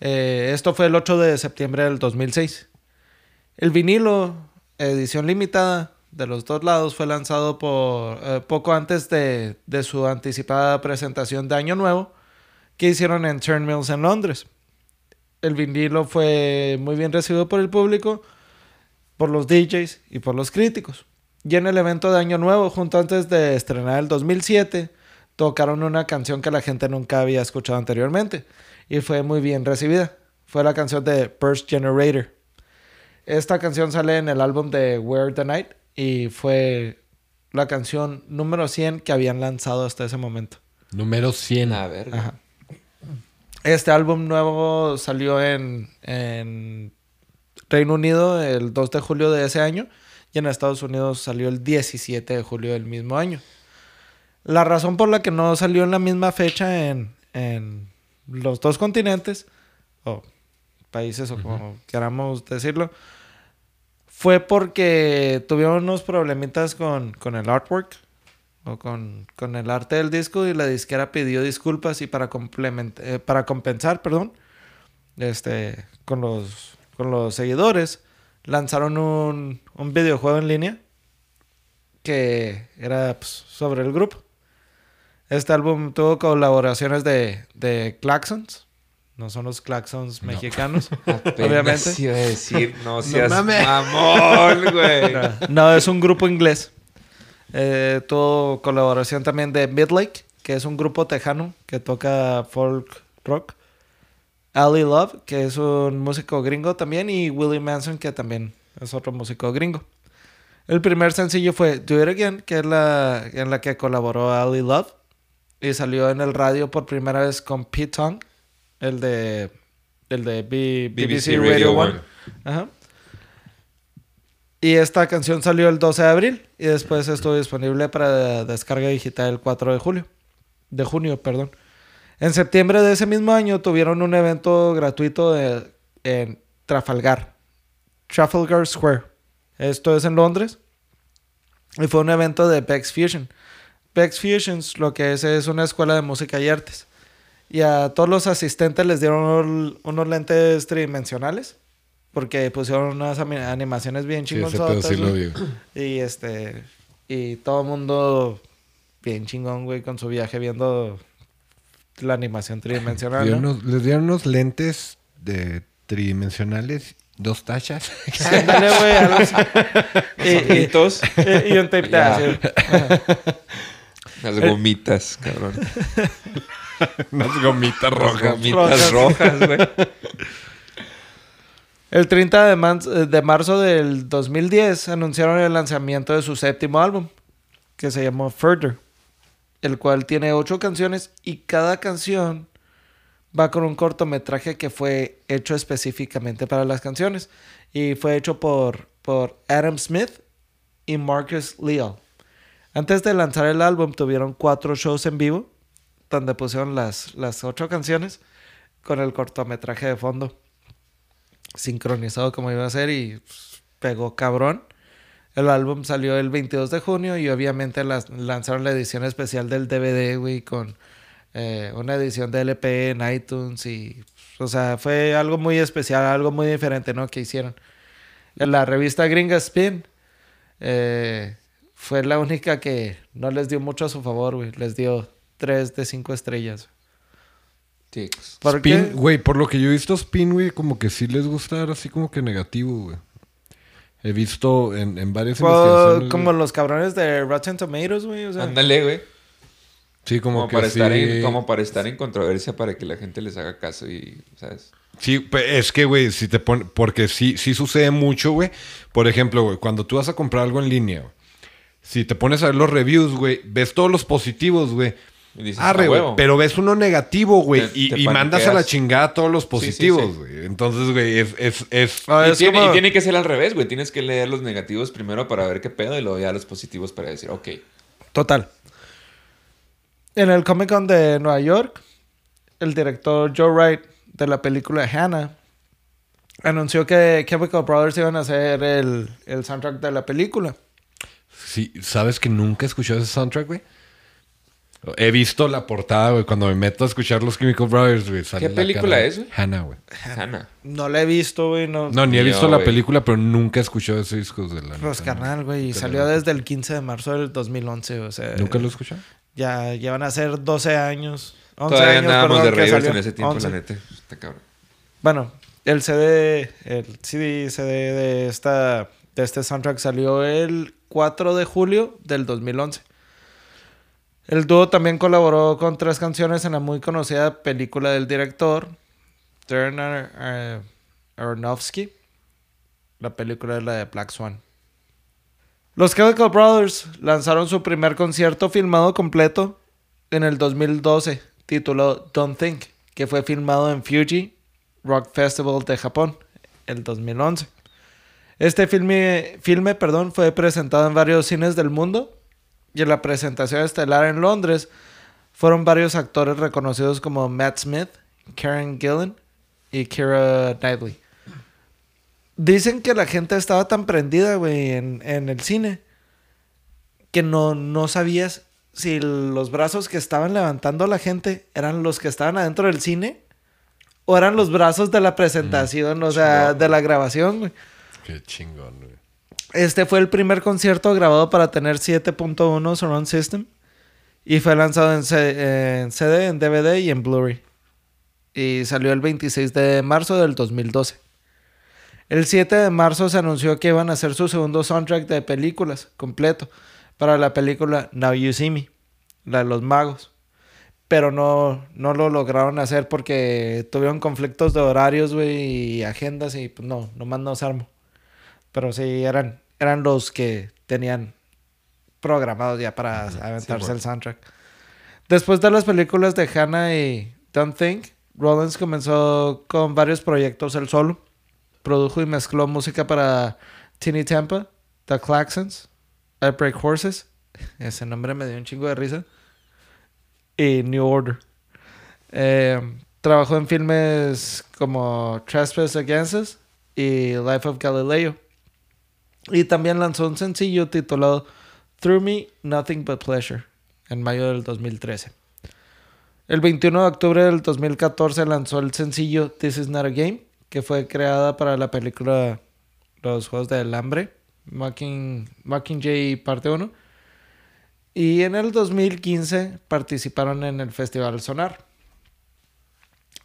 Eh, esto fue el 8 de septiembre del 2006. El vinilo, edición limitada de los dos lados, fue lanzado por eh, poco antes de, de su anticipada presentación de Año Nuevo que hicieron en Turnmills en Londres. El vinilo fue muy bien recibido por el público, por los DJs y por los críticos. Y en el evento de Año Nuevo, junto antes de estrenar el 2007, tocaron una canción que la gente nunca había escuchado anteriormente. y fue muy bien recibida. Fue la canción de Burst Generator. Esta canción sale en el álbum de Wear the Night y fue la canción número 100 que habían lanzado hasta ese momento. Número 100. A ver. Ajá. Este álbum nuevo salió en, en Reino Unido el 2 de julio de ese año y en Estados Unidos salió el 17 de julio del mismo año. La razón por la que no salió en la misma fecha en, en los dos continentes, o países, o como queramos decirlo, fue porque tuvieron unos problemitas con, con el artwork o con, con el arte del disco y la disquera pidió disculpas y para, complement- eh, para compensar, perdón, este, con los, con los seguidores, lanzaron un, un videojuego en línea que era pues, sobre el grupo. Este álbum tuvo colaboraciones de, de Claxons. No son los Claxons No. mexicanos. Obviamente. decir, no seas mames. mamón, güey. No, es un grupo inglés. Eh, tuvo colaboración también de Midlake, que es un grupo tejano que toca folk rock. Ali Love, que es un músico gringo también. Y Willie Manson, que también es otro músico gringo. El primer sencillo fue Do It Again, que es la en la que colaboró Ali Love. Y salió en el radio por primera vez con Pete Tong, el de, el de B- BBC, Radio 1. Ajá. Y esta canción salió el 12 de abril y después estuvo disponible para descarga digital el 4 de julio. De junio, perdón. En septiembre de ese mismo año tuvieron un evento gratuito de- en Trafalgar, Trafalgar Square. Esto es en Londres. Y fue un evento de Bex Fusion. Bex Fusions lo que es es una escuela de música y artes. Y a todos los asistentes les dieron un- unos lentes tridimensionales. Porque pusieron unas animaciones bien chingonzotas. sí. Y este. Y todo el mundo bien chingón, güey, con su viaje viendo la animación tridimensional. Dieron ¿no? unos- les dieron unos lentes de tridimensionales, dos tachas. Ándale, güey, así. y, y- Ojitos, y- y un tape. Ajá. las gomitas, cabrón. Unas gomitas Las rojas. gomitas rojas, güey. El 30 de, man- de marzo del 2010 anunciaron el lanzamiento de su séptimo álbum, que se llamó Further, el cual tiene ocho canciones y cada canción va con un cortometraje que fue hecho específicamente para las canciones y fue hecho por, por Adam Smith y Marcus Leal. Antes de lanzar el álbum tuvieron cuatro shows en vivo donde pusieron las, las ocho canciones con el cortometraje de fondo sincronizado como iba a ser y pues, pegó cabrón. El álbum salió el 22 de junio y obviamente las- lanzaron la edición especial del DVD, güey, con eh, una edición de LP en iTunes y, o sea, fue algo muy especial, algo muy diferente, ¿no? Que hicieron. En la revista gringa Spin eh, fue la única que no les dio mucho a su favor, güey. Les dio 3 de 5 estrellas. Ticks. ¿Por Spin, qué? güey, por lo que yo he visto, Spin, güey, como que sí les gusta dar así como que negativo, güey. He visto en, en varias Fue investigaciones. como güey. los cabrones de Rotten Tomatoes, güey. O sea, Ándale, güey. Sí, como, Como, que para sí. estar en, como para estar en controversia para que la gente les haga caso y, ¿sabes? Sí, es que, güey, si te pone... Porque sí, sí sucede mucho, güey. Por ejemplo, güey, cuando tú vas a comprar algo en línea, güey. Si te pones a ver los reviews, güey, ves todos los positivos, güey. Y dices. Pero ves uno negativo, güey. Y, mandas a la chingada todos los sí, positivos, sí. güey. Entonces, güey, es... es, es... Ah, y, es tiene, como- y tiene que ser al revés, güey. Tienes que leer los negativos primero para ver qué pedo y luego ya los positivos para decir, ok. Total. En el Comic Con de Nueva York, el director Joe Wright de la película Hannah anunció que Chemical Brothers iban a hacer el, el soundtrack de la película. Sí, ¿sabes que nunca he escuchado ese soundtrack, güey? He visto la portada, güey. Cuando me meto a escuchar los Chemical Brothers, güey. ¿Qué la película es, güey? Hannah, güey. Hannah. No la he visto, güey. No, No, ni he Yo, visto la güey. película, pero nunca he escuchado ese disco de la Pues carnal, güey. Y salió desde el 15 de marzo del 2011, o sea... ¿Nunca lo he escuchado? Ya, ya van a ser 12 años. 11 Todavía años, andábamos perdón, de Ravers en ese tiempo, 11. la neta. Está cabrón. Bueno, el CD, el CD, CD de, esta, de este soundtrack salió el 4 de julio del 2011. El dúo también colaboró con tres canciones en la muy conocida película del director, Ar- Ar- Aronofsky. La película es la de Black Swan. Los Chemical Brothers lanzaron su primer concierto filmado completo en el 2012, titulado Don't Think, que fue filmado en Fuji Rock Festival de Japón, el 2011. Este filme, filme perdón, fue presentado en varios cines del mundo y en la presentación estelar en Londres fueron varios actores reconocidos como Matt Smith, Karen Gillan y Kira Knightley. Dicen que la gente estaba tan prendida, güey, en, en el cine que no, no sabías si los brazos que estaban levantando la gente eran los que estaban adentro del cine o eran los brazos de la presentación, o sea, chingón. de la grabación, güey. Qué chingón, güey. Este fue el primer concierto grabado para tener 7.1 Surround System y fue lanzado en, C- en CD, en DVD y en Blu-ray. Y salió el 26 de marzo del 2012. El 7 de marzo se anunció que iban a hacer su segundo soundtrack de películas completo para la película Now You See Me, la de los magos. Pero no, no lo lograron hacer porque tuvieron conflictos de horarios, güey, y agendas y pues no, nomás no se armó. Pero sí, eran, eran los que tenían programados ya para aventarse el soundtrack. Después de las películas de Hannah y Don't Think, Rollins comenzó con varios proyectos él solo. Produjo y mezcló música para Teeny Tampa, The Claxons, I Break Horses. Ese nombre me dio un chingo de risa. Y New Order. Eh, trabajó en filmes como Trespass Against Us y Life of Galileo. Y también lanzó un sencillo titulado Through Me, Nothing But Pleasure en mayo del 2013. El 21 de octubre del 2014 lanzó el sencillo This Is Not a Game, que fue creada para la película Los Juegos del Hambre, Mocking, Mockingjay Parte 1. Y en el 2015 participaron en el Festival Sonar.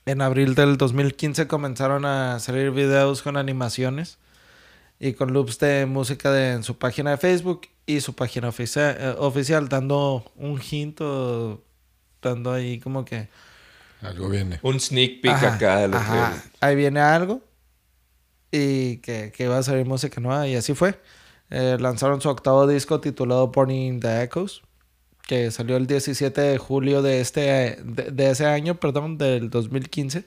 En abril del 2015 comenzaron a salir videos con animaciones y con loops de música de, en su página de Facebook y su página oficia- eh, oficial, dando un hint o dando ahí como que... Algo viene. Un sneak peek Ajá, acá de lo ajá, que... Ahí viene algo y que, que iba a salir música nueva y así fue. Eh, lanzaron su octavo disco titulado Burning the Echoes, que salió el 17 de julio de, este, de, de ese año, perdón, del 2015.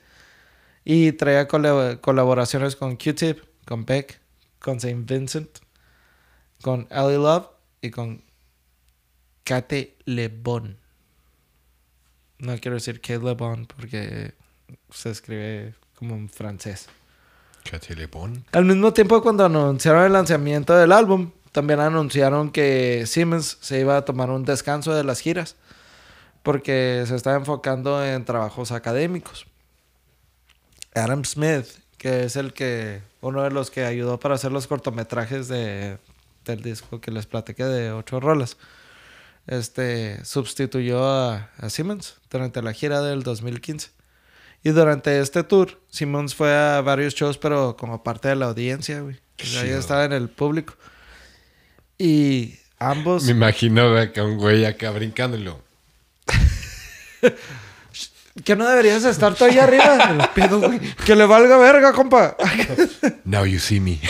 Y traía cole- colaboraciones con Q-Tip, con Beck, con Saint Vincent, con Ali Love y con Kate Le Bon. No quiero decir Kate Le Bon porque se escribe como en francés. Catelepón. Al mismo tiempo, cuando anunciaron el lanzamiento del álbum, también anunciaron que Siemens se iba a tomar un descanso de las giras porque se estaba enfocando en trabajos académicos. Adam Smith, que es el que uno de los que ayudó para hacer los cortometrajes de, del disco que les platiqué de ocho rolas, este sustituyó a, a Siemens durante la gira del 2015. Y durante este tour, Simmons fue a varios shows, pero como parte de la audiencia, güey. O sea, estaba en el público. Y ambos... Me imagino que un güey acá brincándolo. Que no deberías estar tú ahí arriba. El pedo, güey. Que le valga verga, compa. Now you see me.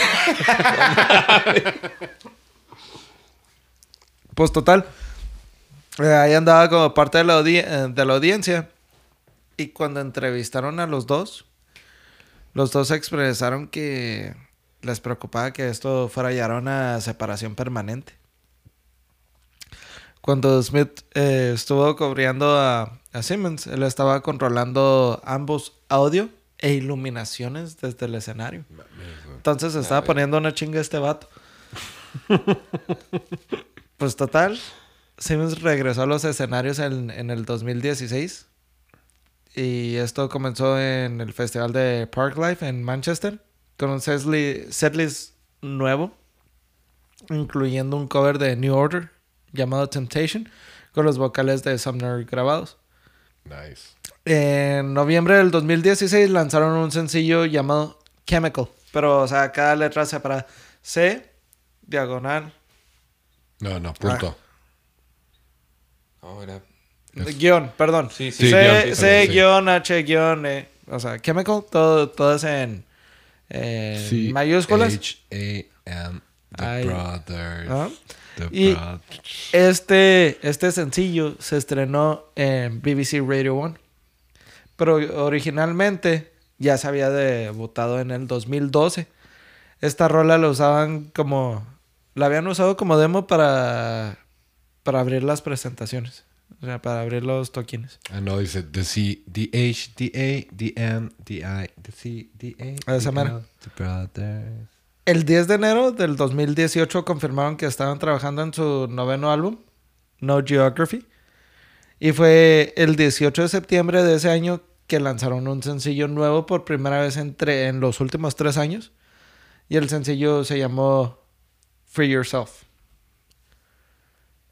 Pues total. eh, ahí andaba como parte de la, eh, de la audiencia. Y cuando entrevistaron a los dos, los dos expresaron que les preocupaba que esto fuera ya una separación permanente. Cuando Smith eh, estuvo cubriendo a, a Simmons, él estaba controlando ambos audio e iluminaciones desde el escenario. Entonces se estaba poniendo una chinga este vato. pues total, Simmons regresó a los escenarios en, en el 2016. Y esto comenzó en el festival de Parklife en Manchester. Con un setli- setlist nuevo. Incluyendo un cover de New Order llamado Temptation. Con los vocales de Sumner grabados. Nice. En noviembre del 2016 lanzaron un sencillo llamado Chemical. Pero, o sea, cada letra separada. C, diagonal. No, no, punto. Ahora. Guión, perdón. Sí, sí, Sí, C, guion, sí, C, guion, H, guion, E. O sea, Chemical, todo, todo es en, en Sí, mayúsculas. H-A-M, The Ay. Brothers. Ajá. The Y-. Este, este sencillo se estrenó en BBC Radio 1. Pero originalmente ya se había debutado en el 2012. Esta rola la usaban como... La habían usado como demo para, para abrir las presentaciones. O sea, para abrir los toquines. Ah, no, dice The C, The H, The A, The M, The I, The C, The A, the. L, The Brothers. El 10 de enero del 2018 confirmaron que estaban trabajando en su noveno álbum, No Geography. Y fue el 18 de septiembre de ese año que lanzaron un sencillo nuevo por primera vez entre, en los últimos tres años. Y el sencillo se llamó Free Yourself.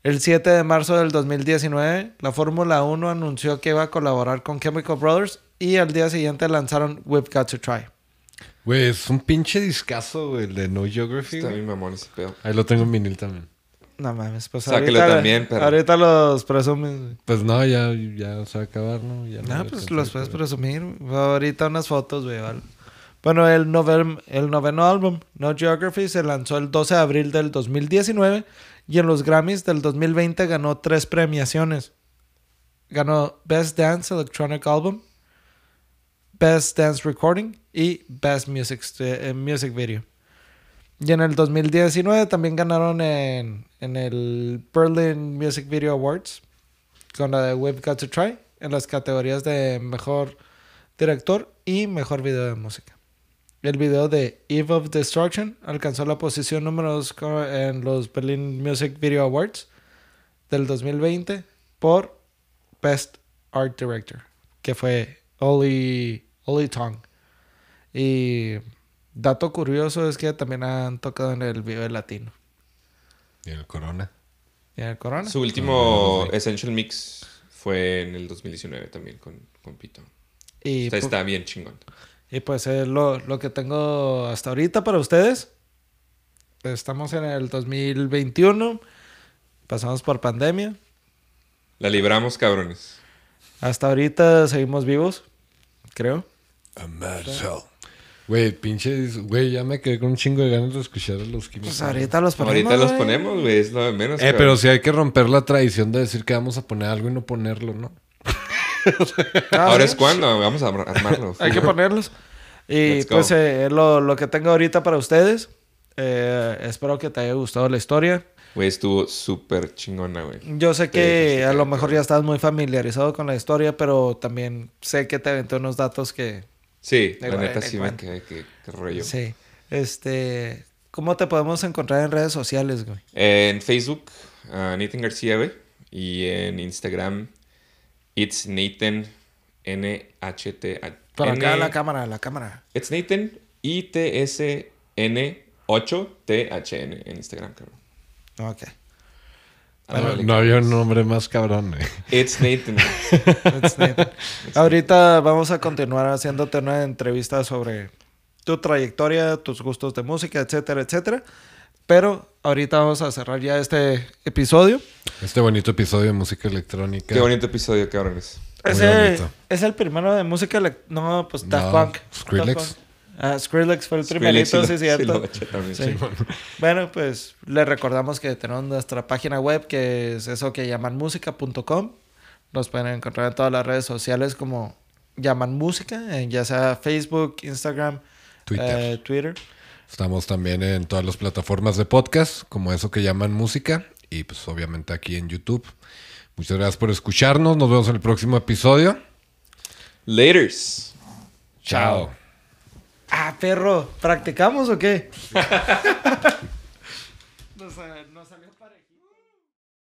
El 7 de marzo del 2019, la Fórmula 1 anunció que iba a colaborar con Chemical Brothers y al día siguiente lanzaron We've Got to Try. Güey, es un pinche discazo, güey, el de No Geography. Está güey. bien mamón ese pedo. Ahí lo tengo en vinil también. No mames, pues Sáquelo ahorita, también, pero- ahorita los presumes. güey. Pues no, ya, ya se va a acabar, ¿no? Ya No, pues los de puedes presumir. Ahorita unas fotos, güey. vale. Bueno, el, noven- el noveno álbum, No Geography, se lanzó el 12 de abril del 2019 y en los Grammys del 2020 ganó tres premiaciones. Ganó Best Dance Electronic Album, Best Dance Recording y Best Music, eh, music Video. Y en el 2019 también ganaron en, en el Berlin Music Video Awards con la de We've Got to Try en las categorías de Mejor Director y Mejor Video de Música. El video de Eve of Destruction alcanzó la posición número 2 en los Berlin Music Video Awards del 2020 por Best Art Director, que fue Oli, Oli Tong. Y dato curioso es que también han tocado en el video latino. Y el Corona. ¿Y en el Corona? Su último sí. Essential Mix fue en el 2019 también con, con Pito. Y, Está, pu- está bien chingón. Y pues es lo, lo que tengo hasta ahorita para ustedes. Estamos en el 2021. Pasamos por pandemia. La libramos, cabrones. Hasta ahorita seguimos vivos, creo. A mad cell. Güey, pinche, güey, ya me quedé con un chingo de ganas de escuchar a los químicos. Pues ahorita los ponemos. Ahorita los ponemos, güey. Es lo de menos. Eh, cabrón. pero sí hay que romper la tradición de decir que vamos a poner algo y no ponerlo, ¿no? Ah, Ahora es cuando vamos a ar- armarlo. Hay que ponerlos. Y pues eh, lo, lo que tengo ahorita para ustedes. Eh, espero que te haya gustado la historia. Güey, estuvo súper chingona, güey. Yo sé que sí, a lo mejor ya estás muy familiarizado con la historia, pero también sé que te aventé unos datos que, Sí, la neta sí me quedé que, que rollo. Sí. Este, ¿cómo te podemos encontrar en redes sociales, güey? En Facebook, ah, Nathan García, güey. Y en Instagram, It's Nathan N-H-T. Por acá la cámara, la cámara. It's Nathan I-T-S-N 8-T-H-N en Instagram, cabrón. Ok. Ah, No, había un nombre más cabrón, güey. It's Nathan. Ahorita vamos a continuar haciéndote una entrevista sobre tu trayectoria, tus gustos de música, etcétera, etcétera. Pero ahorita vamos a cerrar ya este episodio. Este bonito episodio de música electrónica. Qué bonito episodio, cabrones. Ese bonito. es el primero de música. elec- No, pues Daft No, Punk. Skrillex. Ah, Skrillex fue el primerito, sí, sí cierto. lo también. Sí. Bueno, pues les recordamos que tenemos nuestra página web que es eso que llaman música.com. Nos pueden encontrar en todas las redes sociales como llaman música, en ya sea Facebook, Instagram, Twitter. eh, Twitter. Estamos también en todas las plataformas de podcast, como eso que llaman música. Y pues obviamente aquí en YouTube. Muchas gracias por escucharnos. Nos vemos en el próximo episodio. Laters. Chao. Ah, perro, ¿practicamos o qué? salió parejito.